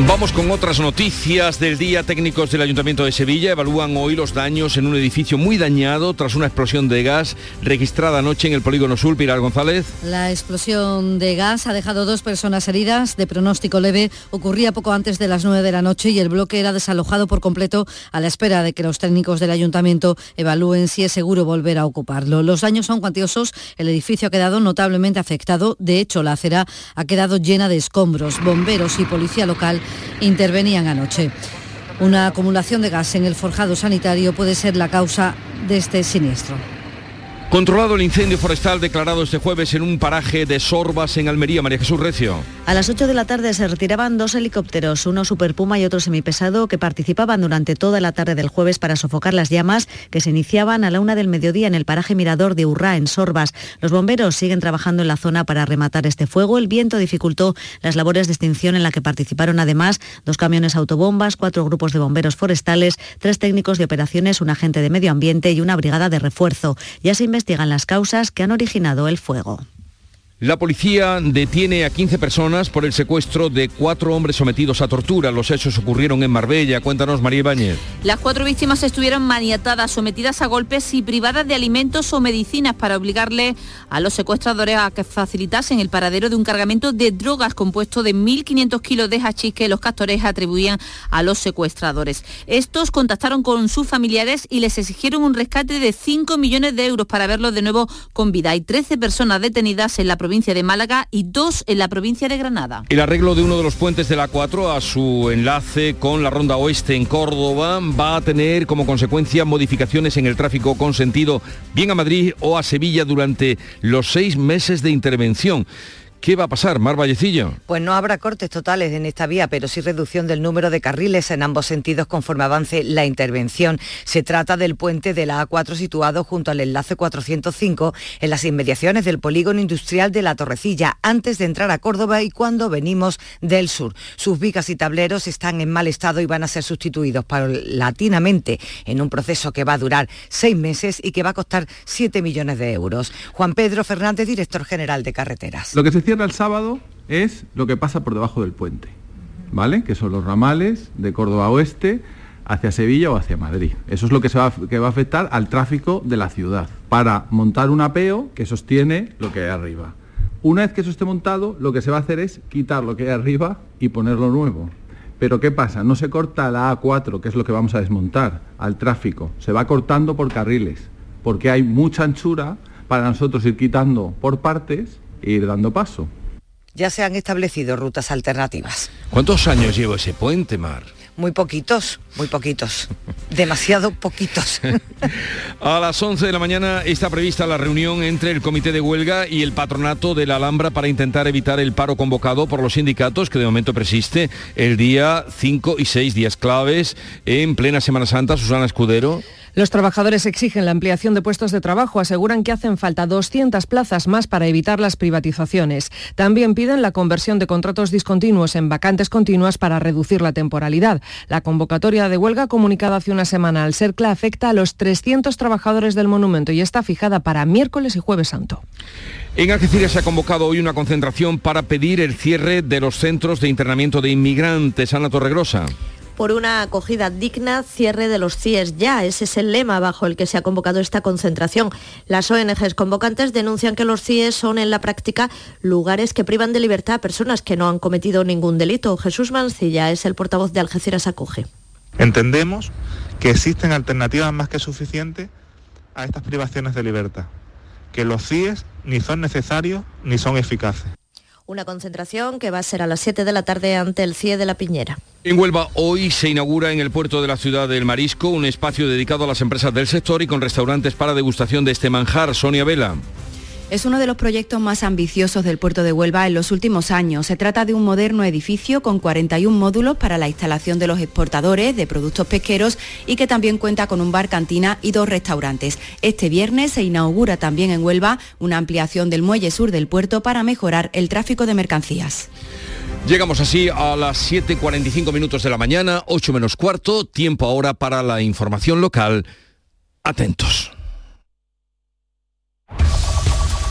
Vamos con otras noticias del día. Técnicos del Ayuntamiento de Sevilla evalúan hoy los daños en un edificio muy dañado tras una explosión de gas registrada anoche en el polígono sur. Pilar González. La explosión de gas ha dejado dos personas heridas de pronóstico leve. Ocurría poco antes de las 9 de la noche y el bloque era desalojado por completo a la espera de que los técnicos del Ayuntamiento evalúen si es seguro volver a ocuparlo. Los daños son cuantiosos. El edificio ha quedado notablemente afectado. De hecho, la acera ha quedado llena de escombros. Bomberos y policía local intervenían anoche. Una acumulación de gas en el forjado sanitario puede ser la causa de este siniestro. Controlado el incendio forestal declarado este jueves en un paraje de Sorbas en Almería, María Jesús Recio. A las 8 de la tarde se retiraban dos helicópteros, uno Super Puma y otro semipesado, que participaban durante toda la tarde del jueves para sofocar las llamas que se iniciaban a la una del mediodía en el paraje Mirador de Urrá, en Sorbas. Los bomberos siguen trabajando en la zona para rematar este fuego. El viento dificultó las labores de extinción en la que participaron además dos camiones autobombas, cuatro grupos de bomberos forestales, tres técnicos de operaciones, un agente de medio ambiente y una brigada de refuerzo. Ya se investigan las causas que han originado el fuego. La policía detiene a 15 personas por el secuestro de cuatro hombres sometidos a tortura. Los hechos ocurrieron en Marbella. Cuéntanos, María Ibáñez. Las cuatro víctimas estuvieron maniatadas, sometidas a golpes y privadas de alimentos o medicinas para obligarle a los secuestradores a que facilitasen el paradero de un cargamento de drogas compuesto de 1.500 kilos de hachís que los castores atribuían a los secuestradores. Estos contactaron con sus familiares y les exigieron un rescate de 5 millones de euros para verlos de nuevo con vida. Hay 13 personas detenidas en la provincia de Málaga y dos en la provincia de Granada. El arreglo de uno de los puentes de la 4 a su enlace con la Ronda Oeste en Córdoba va a tener como consecuencia modificaciones en el tráfico con sentido bien a Madrid o a Sevilla durante los seis meses de intervención. ¿Qué va a pasar, Mar Vallecillo? Pues no habrá cortes totales en esta vía, pero sí reducción del número de carriles en ambos sentidos conforme avance la intervención. Se trata del puente de la A4 situado junto al enlace 405 en las inmediaciones del polígono industrial de La Torrecilla, antes de entrar a Córdoba y cuando venimos del sur. Sus vigas y tableros están en mal estado y van a ser sustituidos paulatinamente en un proceso que va a durar seis meses y que va a costar 7 millones de euros. Juan Pedro Fernández, director general de Carreteras. Lo que se cierra el sábado es lo que pasa por debajo del puente, ¿vale? Que son los ramales de Córdoba Oeste hacia Sevilla o hacia Madrid. Eso es lo que, se va, que va a afectar al tráfico de la ciudad, para montar un apeo que sostiene lo que hay arriba. Una vez que eso esté montado, lo que se va a hacer es quitar lo que hay arriba y ponerlo nuevo. Pero ¿qué pasa? No se corta la A4, que es lo que vamos a desmontar, al tráfico. Se va cortando por carriles, porque hay mucha anchura para nosotros ir quitando por partes ir dando paso. Ya se han establecido rutas alternativas. ¿Cuántos años lleva ese puente, Mar? Muy poquitos, muy poquitos, demasiado poquitos. (laughs) A las 11 de la mañana está prevista la reunión entre el Comité de Huelga y el Patronato de la Alhambra para intentar evitar el paro convocado por los sindicatos, que de momento persiste el día 5 y 6 días claves en plena Semana Santa. Susana Escudero. Los trabajadores exigen la ampliación de puestos de trabajo, aseguran que hacen falta 200 plazas más para evitar las privatizaciones. También piden la conversión de contratos discontinuos en vacantes continuas para reducir la temporalidad. La convocatoria de huelga comunicada hace una semana al CERCLA afecta a los 300 trabajadores del monumento y está fijada para miércoles y jueves santo. En Algeciras se ha convocado hoy una concentración para pedir el cierre de los centros de internamiento de inmigrantes. Ana Torregrosa por una acogida digna, cierre de los CIES ya. Ese es el lema bajo el que se ha convocado esta concentración. Las ONGs convocantes denuncian que los CIES son en la práctica lugares que privan de libertad a personas que no han cometido ningún delito. Jesús Mancilla es el portavoz de Algeciras Acoge. Entendemos que existen alternativas más que suficientes a estas privaciones de libertad, que los CIES ni son necesarios ni son eficaces. Una concentración que va a ser a las 7 de la tarde ante el CIE de la Piñera. En Huelva hoy se inaugura en el puerto de la ciudad del Marisco un espacio dedicado a las empresas del sector y con restaurantes para degustación de este manjar. Sonia Vela. Es uno de los proyectos más ambiciosos del puerto de Huelva en los últimos años. Se trata de un moderno edificio con 41 módulos para la instalación de los exportadores de productos pesqueros y que también cuenta con un bar cantina y dos restaurantes. Este viernes se inaugura también en Huelva una ampliación del muelle sur del puerto para mejorar el tráfico de mercancías. Llegamos así a las 7.45 minutos de la mañana, 8 menos cuarto, tiempo ahora para la información local. Atentos.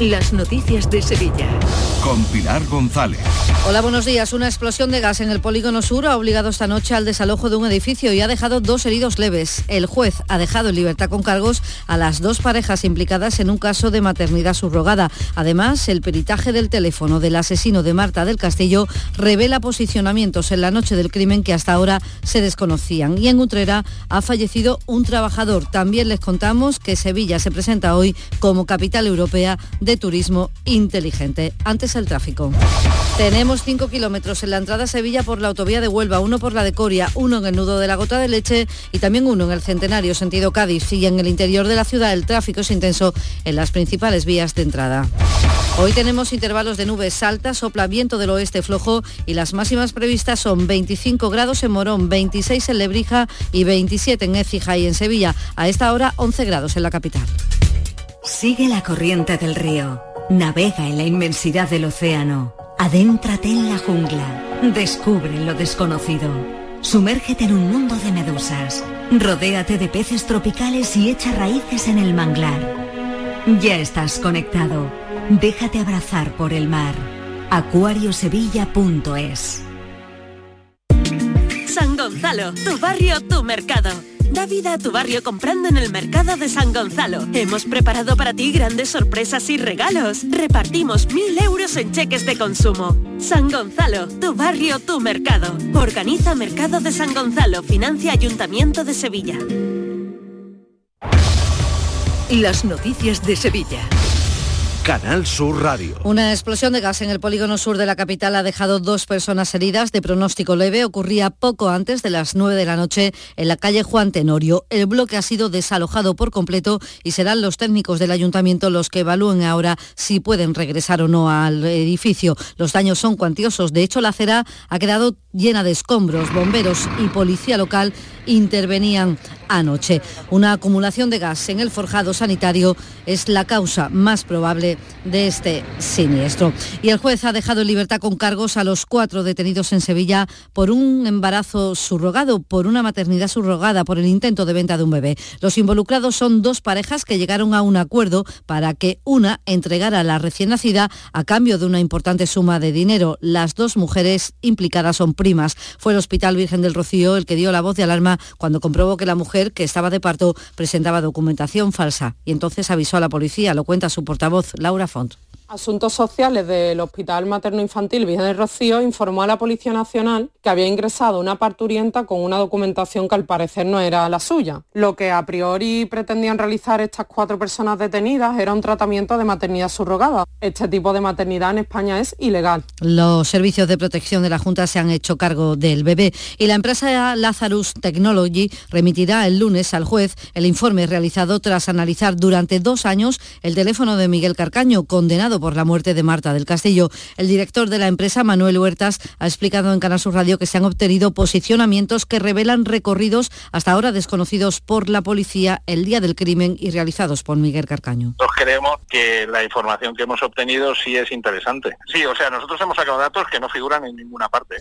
Las noticias de Sevilla. Con Pilar González. Hola, buenos días. Una explosión de gas en el polígono sur ha obligado esta noche al desalojo de un edificio y ha dejado dos heridos leves. El juez ha dejado en libertad con cargos a las dos parejas implicadas en un caso de maternidad subrogada. Además, el peritaje del teléfono del asesino de Marta del Castillo revela posicionamientos en la noche del crimen que hasta ahora se desconocían. Y en Utrera ha fallecido un trabajador. También les contamos que Sevilla se presenta hoy como capital europea de turismo inteligente. Antes el tráfico. Tenemos 5 kilómetros en la entrada a Sevilla por la autovía de Huelva, uno por la de Coria, uno en el nudo de la Gota de Leche y también uno en el Centenario, sentido Cádiz. Y en el interior de la ciudad el tráfico es intenso en las principales vías de entrada. Hoy tenemos intervalos de nubes altas, sopla viento del oeste flojo y las máximas previstas son 25 grados en Morón, 26 en Lebrija y 27 en Écija y en Sevilla. A esta hora 11 grados en la capital. Sigue la corriente del río. Navega en la inmensidad del océano. Adéntrate en la jungla. Descubre lo desconocido. Sumérgete en un mundo de medusas. Rodéate de peces tropicales y echa raíces en el manglar. Ya estás conectado. Déjate abrazar por el mar. acuariosevilla.es San Gonzalo, tu barrio, tu mercado. Da vida a tu barrio comprando en el mercado de San Gonzalo. Hemos preparado para ti grandes sorpresas y regalos. Repartimos mil euros en cheques de consumo. San Gonzalo, tu barrio, tu mercado. Organiza Mercado de San Gonzalo, financia Ayuntamiento de Sevilla. Las noticias de Sevilla. Canal Sur Radio. Una explosión de gas en el polígono sur de la capital ha dejado dos personas heridas de pronóstico leve. Ocurría poco antes de las 9 de la noche en la calle Juan Tenorio. El bloque ha sido desalojado por completo y serán los técnicos del ayuntamiento los que evalúen ahora si pueden regresar o no al edificio. Los daños son cuantiosos. De hecho, la acera ha quedado llena de escombros. Bomberos y policía local intervenían anoche. Una acumulación de gas en el forjado sanitario es la causa más probable de este siniestro. Y el juez ha dejado en libertad con cargos a los cuatro detenidos en Sevilla por un embarazo subrogado, por una maternidad subrogada, por el intento de venta de un bebé. Los involucrados son dos parejas que llegaron a un acuerdo para que una entregara a la recién nacida a cambio de una importante suma de dinero. Las dos mujeres implicadas son primas. Fue el Hospital Virgen del Rocío el que dio la voz de alarma cuando comprobó que la mujer que estaba de parto presentaba documentación falsa y entonces avisó a la policía, lo cuenta su portavoz Laura Font. Asuntos Sociales del Hospital Materno Infantil Virgen del Rocío informó a la Policía Nacional que había ingresado una parturienta con una documentación que al parecer no era la suya. Lo que a priori pretendían realizar estas cuatro personas detenidas era un tratamiento de maternidad subrogada. Este tipo de maternidad en España es ilegal. Los servicios de protección de la Junta se han hecho cargo del bebé y la empresa Lazarus Technology remitirá el lunes al juez el informe realizado tras analizar durante dos años el teléfono de Miguel Carcaño, condenado por la muerte de Marta del Castillo. El director de la empresa, Manuel Huertas, ha explicado en Canal Sur Radio que se han obtenido posicionamientos que revelan recorridos hasta ahora desconocidos por la policía el día del crimen y realizados por Miguel Carcaño. Nosotros creemos que la información que hemos obtenido sí es interesante. Sí, o sea, nosotros hemos sacado datos que no figuran en ninguna parte.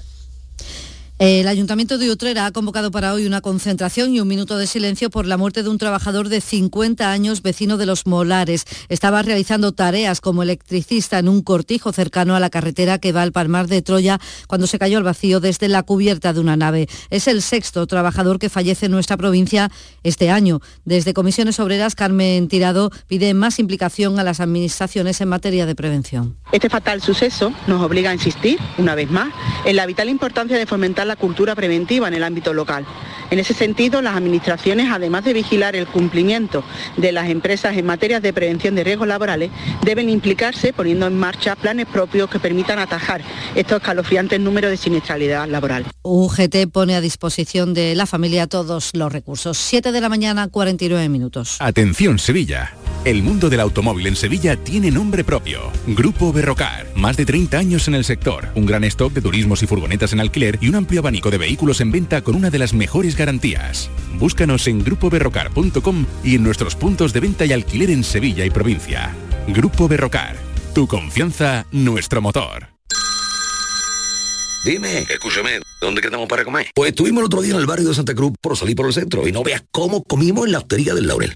El Ayuntamiento de Utrera ha convocado para hoy una concentración y un minuto de silencio por la muerte de un trabajador de 50 años vecino de Los Molares. Estaba realizando tareas como electricista en un cortijo cercano a la carretera que va al Palmar de Troya cuando se cayó al vacío desde la cubierta de una nave. Es el sexto trabajador que fallece en nuestra provincia este año. Desde Comisiones Obreras, Carmen Tirado pide más implicación a las administraciones en materia de prevención. Este fatal suceso nos obliga a insistir, una vez más, en la vital importancia de fomentar la cultura preventiva en el ámbito local. En ese sentido, las administraciones, además de vigilar el cumplimiento de las empresas en materia de prevención de riesgos laborales, deben implicarse poniendo en marcha planes propios que permitan atajar estos escalofriantes números de siniestralidad laboral. UGT pone a disposición de la familia todos los recursos. 7 de la mañana, 49 minutos. Atención Sevilla. El mundo del automóvil en Sevilla tiene nombre propio. Grupo Berrocar. Más de 30 años en el sector. Un gran stock de turismos y furgonetas en alquiler y un amplio abanico de vehículos en venta con una de las mejores garantías. Búscanos en grupoberrocar.com y en nuestros puntos de venta y alquiler en Sevilla y provincia. Grupo Berrocar. Tu confianza, nuestro motor. Dime, escúchame, ¿dónde quedamos para comer? Pues estuvimos el otro día en el barrio de Santa Cruz por salir por el centro y no veas cómo comimos en la hostería del Laurel.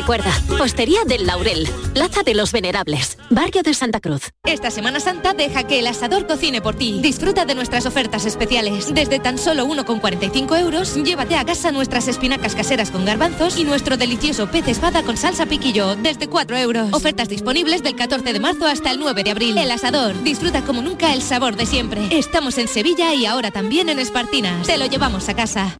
Recuerda, Postería del Laurel, Plaza de los Venerables, Barrio de Santa Cruz. Esta Semana Santa deja que el asador cocine por ti. Disfruta de nuestras ofertas especiales. Desde tan solo 1,45 euros, llévate a casa nuestras espinacas caseras con garbanzos y nuestro delicioso pez espada con salsa piquillo, desde 4 euros. Ofertas disponibles del 14 de marzo hasta el 9 de abril. El asador, disfruta como nunca el sabor de siempre. Estamos en Sevilla y ahora también en Espartinas. Te lo llevamos a casa.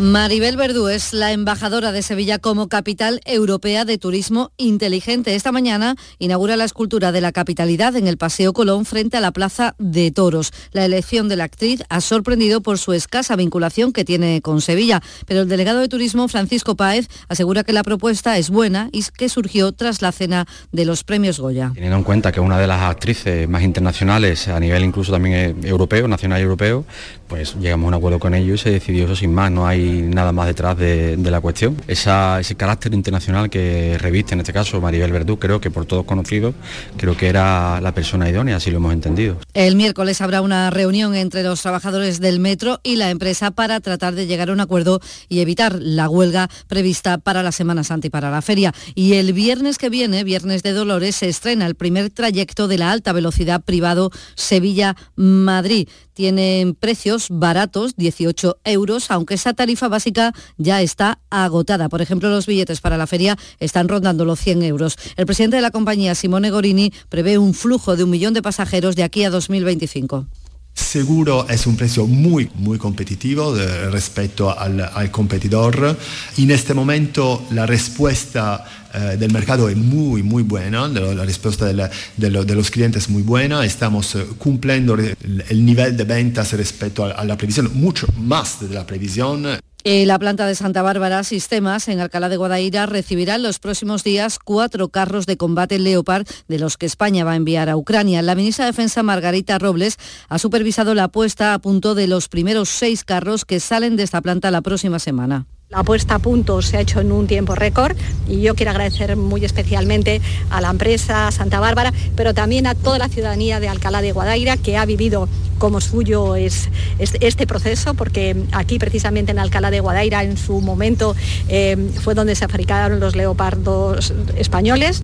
Maribel Verdú es la embajadora de Sevilla como capital europea de turismo inteligente. Esta mañana inaugura la escultura de la capitalidad en el Paseo Colón frente a la Plaza de Toros. La elección de la actriz ha sorprendido por su escasa vinculación que tiene con Sevilla, pero el delegado de turismo Francisco Páez asegura que la propuesta es buena y que surgió tras la cena de los premios Goya. Teniendo en cuenta que una de las actrices más internacionales a nivel incluso también eh, europeo, nacional y europeo, pues llegamos a un acuerdo con ellos y se decidió eso sin más, no hay nada más detrás de, la cuestión. Esa, ese carácter internacional que reviste en este caso Maribel Verdú, creo que por todos conocidos, creo que era la persona idónea, así lo hemos entendido. El miércoles habrá una reunión entre los trabajadores del metro y la empresa para tratar de llegar a un acuerdo y evitar la huelga prevista para la Semana Santa y para la feria. Y el viernes que viene, viernes de Dolores, se estrena el primer trayecto de la alta velocidad privado Sevilla-Madrid. Tienen precios baratos, 18 euros, aunque esa tarifa básica ya está agotada. Por ejemplo, los billetes para la feria están rondando los 100 euros. El presidente de la compañía, Simone Gorini, prevé un flujo de un millón de pasajeros de aquí a 2025. Seguro es un precio muy, muy competitivo respecto al, al, competidor. En este momento la respuesta eh, del mercado es muy, muy buena, la respuesta de, de, lo, de, los clientes es muy buena, estamos eh, cumpliendo el, el, nivel de ventas respecto a la previsión, mucho más de la previsión. Eh, la planta de Santa Bárbara Sistemas en Alcalá de Guadaira recibirá en los próximos días cuatro carros de combate Leopard de los que España va a enviar a Ucrania. La ministra de Defensa Margarita Robles ha supervisado la puesta a punto de los primeros seis carros que salen de esta planta la próxima semana. La apuesta a punto se ha hecho en un tiempo récord y yo quiero agradecer muy especialmente a la empresa Santa Bárbara, pero también a toda la ciudadanía de Alcalá de Guadaira que ha vivido como suyo es, este proceso, porque aquí precisamente en Alcalá de Guadaira en su momento eh, fue donde se fabricaron los leopardos españoles.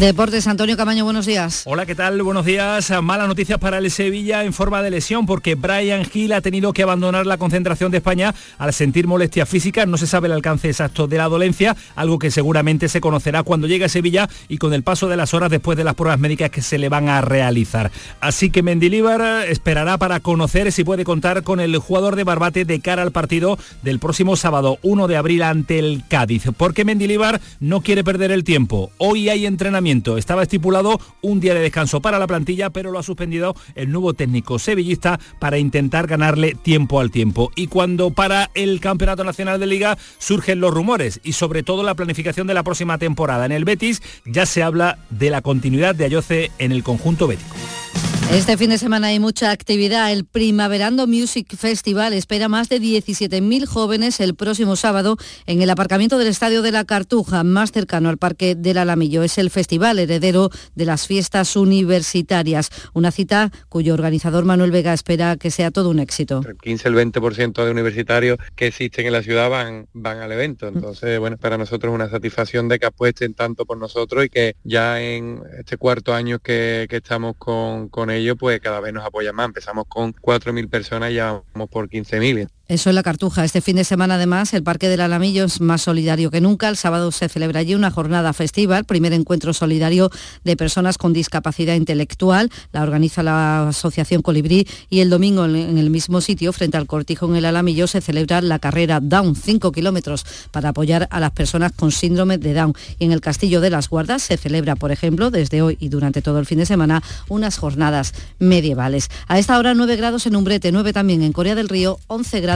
Deportes, Antonio Camaño, buenos días. Hola, ¿qué tal? Buenos días. Malas noticias para el Sevilla en forma de lesión porque Brian Hill ha tenido que abandonar la concentración de España al sentir molestias físicas. No se sabe el alcance exacto de la dolencia, algo que seguramente se conocerá cuando llegue a Sevilla y con el paso de las horas después de las pruebas médicas que se le van a realizar. Así que Mendilibar esperará para conocer si puede contar con el jugador de Barbate de cara al partido del próximo sábado 1 de abril ante el Cádiz. Porque Mendilibar no quiere perder el tiempo. Hoy hay entrenamiento estaba estipulado un día de descanso para la plantilla, pero lo ha suspendido el nuevo técnico sevillista para intentar ganarle tiempo al tiempo. Y cuando para el Campeonato Nacional de Liga surgen los rumores y sobre todo la planificación de la próxima temporada en el Betis, ya se habla de la continuidad de Ayoce en el conjunto bético. Este fin de semana hay mucha actividad. El Primaverando Music Festival espera más de 17.000 jóvenes el próximo sábado en el aparcamiento del Estadio de la Cartuja, más cercano al Parque del Alamillo. Es el festival heredero de las fiestas universitarias. Una cita cuyo organizador Manuel Vega espera que sea todo un éxito. El 15, el 20% de universitarios que existen en la ciudad van, van al evento. Entonces, bueno, para nosotros es una satisfacción de que apuesten tanto por nosotros y que ya en este cuarto año que, que estamos con, con ello, pues cada vez nos apoya más. Empezamos con 4.000 personas y ya vamos por 15.000. Eso es la Cartuja. Este fin de semana, además, el Parque del Alamillo es más solidario que nunca. El sábado se celebra allí una jornada festiva, el primer encuentro solidario de personas con discapacidad intelectual. La organiza la Asociación Colibrí y el domingo en el mismo sitio, frente al cortijo en el Alamillo, se celebra la carrera Down, 5 kilómetros, para apoyar a las personas con síndrome de Down. Y en el Castillo de las Guardas se celebra, por ejemplo, desde hoy y durante todo el fin de semana, unas jornadas medievales. A esta hora 9 grados en Umbrete, 9 también en Corea del Río, 11 grados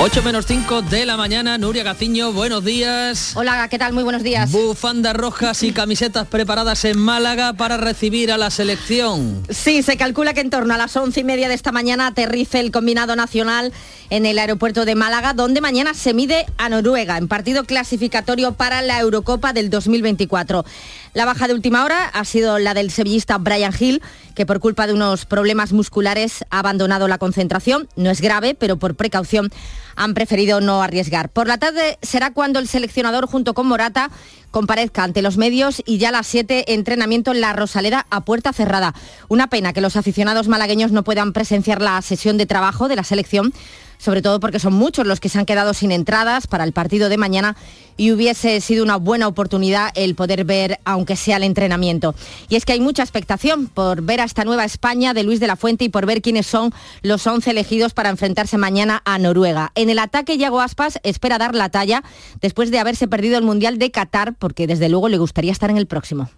8 menos 5 de la mañana, Nuria Gaciño, buenos días. Hola, ¿qué tal? Muy buenos días. Bufandas rojas y camisetas preparadas en Málaga para recibir a la selección. Sí, se calcula que en torno a las once y media de esta mañana aterrice el combinado nacional en el aeropuerto de Málaga, donde mañana se mide a Noruega en partido clasificatorio para la Eurocopa del 2024. La baja de última hora ha sido la del sevillista Brian Hill, que por culpa de unos problemas musculares ha abandonado la concentración. No es grave, pero por precaución han preferido no arriesgar. Por la tarde será cuando el seleccionador junto con Morata comparezca ante los medios y ya a las 7 entrenamiento en la Rosaleda a puerta cerrada. Una pena que los aficionados malagueños no puedan presenciar la sesión de trabajo de la selección sobre todo porque son muchos los que se han quedado sin entradas para el partido de mañana y hubiese sido una buena oportunidad el poder ver, aunque sea el entrenamiento. Y es que hay mucha expectación por ver a esta nueva España de Luis de la Fuente y por ver quiénes son los 11 elegidos para enfrentarse mañana a Noruega. En el ataque, Yago Aspas espera dar la talla después de haberse perdido el Mundial de Qatar, porque desde luego le gustaría estar en el próximo.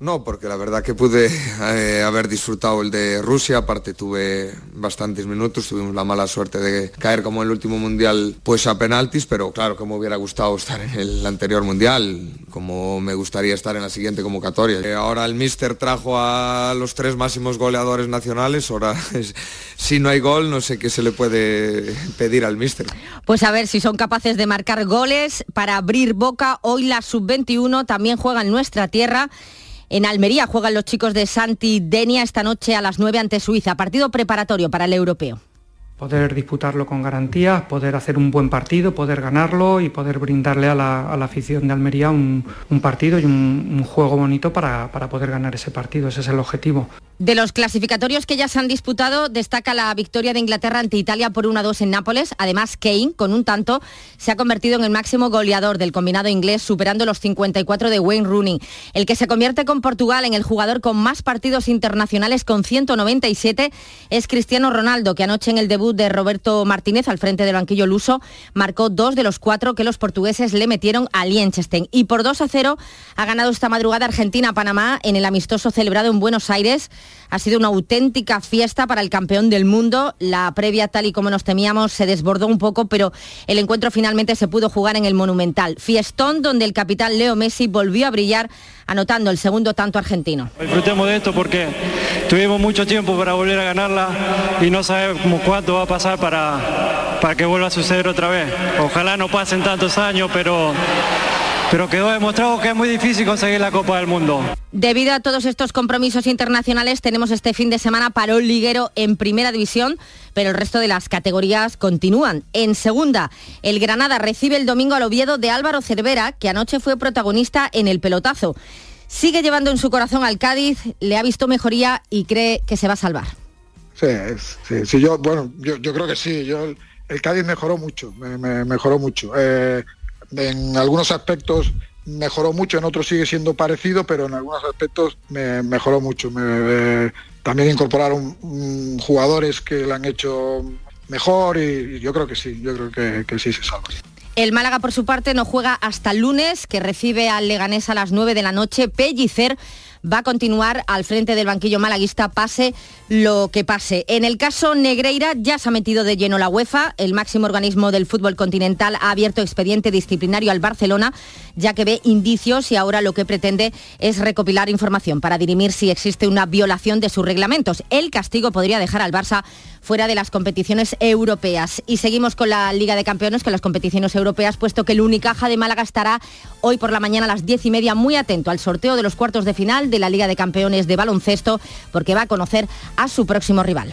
No, porque la verdad que pude eh, haber disfrutado el de Rusia, aparte tuve bastantes minutos, tuvimos la mala suerte de caer como en el último mundial pues a penaltis, pero claro que me hubiera gustado estar en el anterior mundial, como me gustaría estar en la siguiente convocatoria. Eh, ahora el míster trajo a los tres máximos goleadores nacionales, ahora si no hay gol no sé qué se le puede pedir al míster. Pues a ver si son capaces de marcar goles para abrir boca, hoy la sub-21 también juega en nuestra tierra en Almería juegan los chicos de Santi Denia esta noche a las 9 ante Suiza, partido preparatorio para el europeo poder disputarlo con garantías, poder hacer un buen partido, poder ganarlo y poder brindarle a la, afición de Almería un, partido y un, juego bonito para, para, poder ganar ese partido. Ese es el objetivo. De los clasificatorios que ya se han disputado, destaca la victoria de Inglaterra ante Italia por 1-2 en Nápoles. Además, Kane, con un tanto, se ha convertido en el máximo goleador del combinado inglés, superando los 54 de Wayne Rooney. El que se convierte con Portugal en el jugador con más partidos internacionales con 197 es Cristiano Ronaldo, que anoche en el debut de Roberto Martínez al frente del banquillo luso, marcó dos de los cuatro que los portugueses le metieron a Liechtenstein. Y por 2 a 0 ha ganado esta madrugada Argentina-Panamá en el amistoso celebrado en Buenos Aires. Ha sido una auténtica fiesta para el campeón del mundo. La previa, tal y como nos temíamos, se desbordó un poco, pero el encuentro finalmente se pudo jugar en el Monumental. Fiestón donde el capitán Leo Messi volvió a brillar anotando el segundo tanto argentino. Disfrutemos de esto porque tuvimos mucho tiempo para volver a ganarla y no sabemos cuánto va a pasar para, para que vuelva a suceder otra vez. Ojalá no pasen tantos años, pero pero quedó demostrado que es muy difícil conseguir la Copa del Mundo. Debido a todos estos compromisos internacionales, tenemos este fin de semana parón liguero en primera división, pero el resto de las categorías continúan. En segunda, el Granada recibe el domingo al Oviedo de Álvaro Cervera, que anoche fue protagonista en el pelotazo. Sigue llevando en su corazón al Cádiz, le ha visto mejoría y cree que se va a salvar. Sí, sí, yo, bueno, yo, creo que sí. Yo, el, Cádiz mejoró mucho, me, mejoró mucho. Eh, en algunos aspectos mejoró mucho, en otros sigue siendo parecido, pero en algunos aspectos me mejoró mucho. Me, también incorporaron jugadores que lo han hecho mejor y, yo creo que sí, yo creo que, sí se salva. El Málaga, por su parte, no juega hasta el lunes, que recibe al Leganés a las 9 de la noche. Pellicer va a continuar al frente del banquillo malaguista, pase lo que pase. En el caso Negreira ya se ha metido de lleno la UEFA. El máximo organismo del fútbol continental ha abierto expediente disciplinario al Barcelona, ya que ve indicios y ahora lo que pretende es recopilar información para dirimir si existe una violación de sus reglamentos. El castigo podría dejar al Barça fuera de las competiciones europeas. Y seguimos con la Liga de Campeones, con las competiciones europeas, puesto que el Unicaja de Málaga estará hoy por la mañana a las diez y media muy atento al sorteo de los cuartos de final de la Liga de Campeones de baloncesto, porque va a conocer a su próximo rival.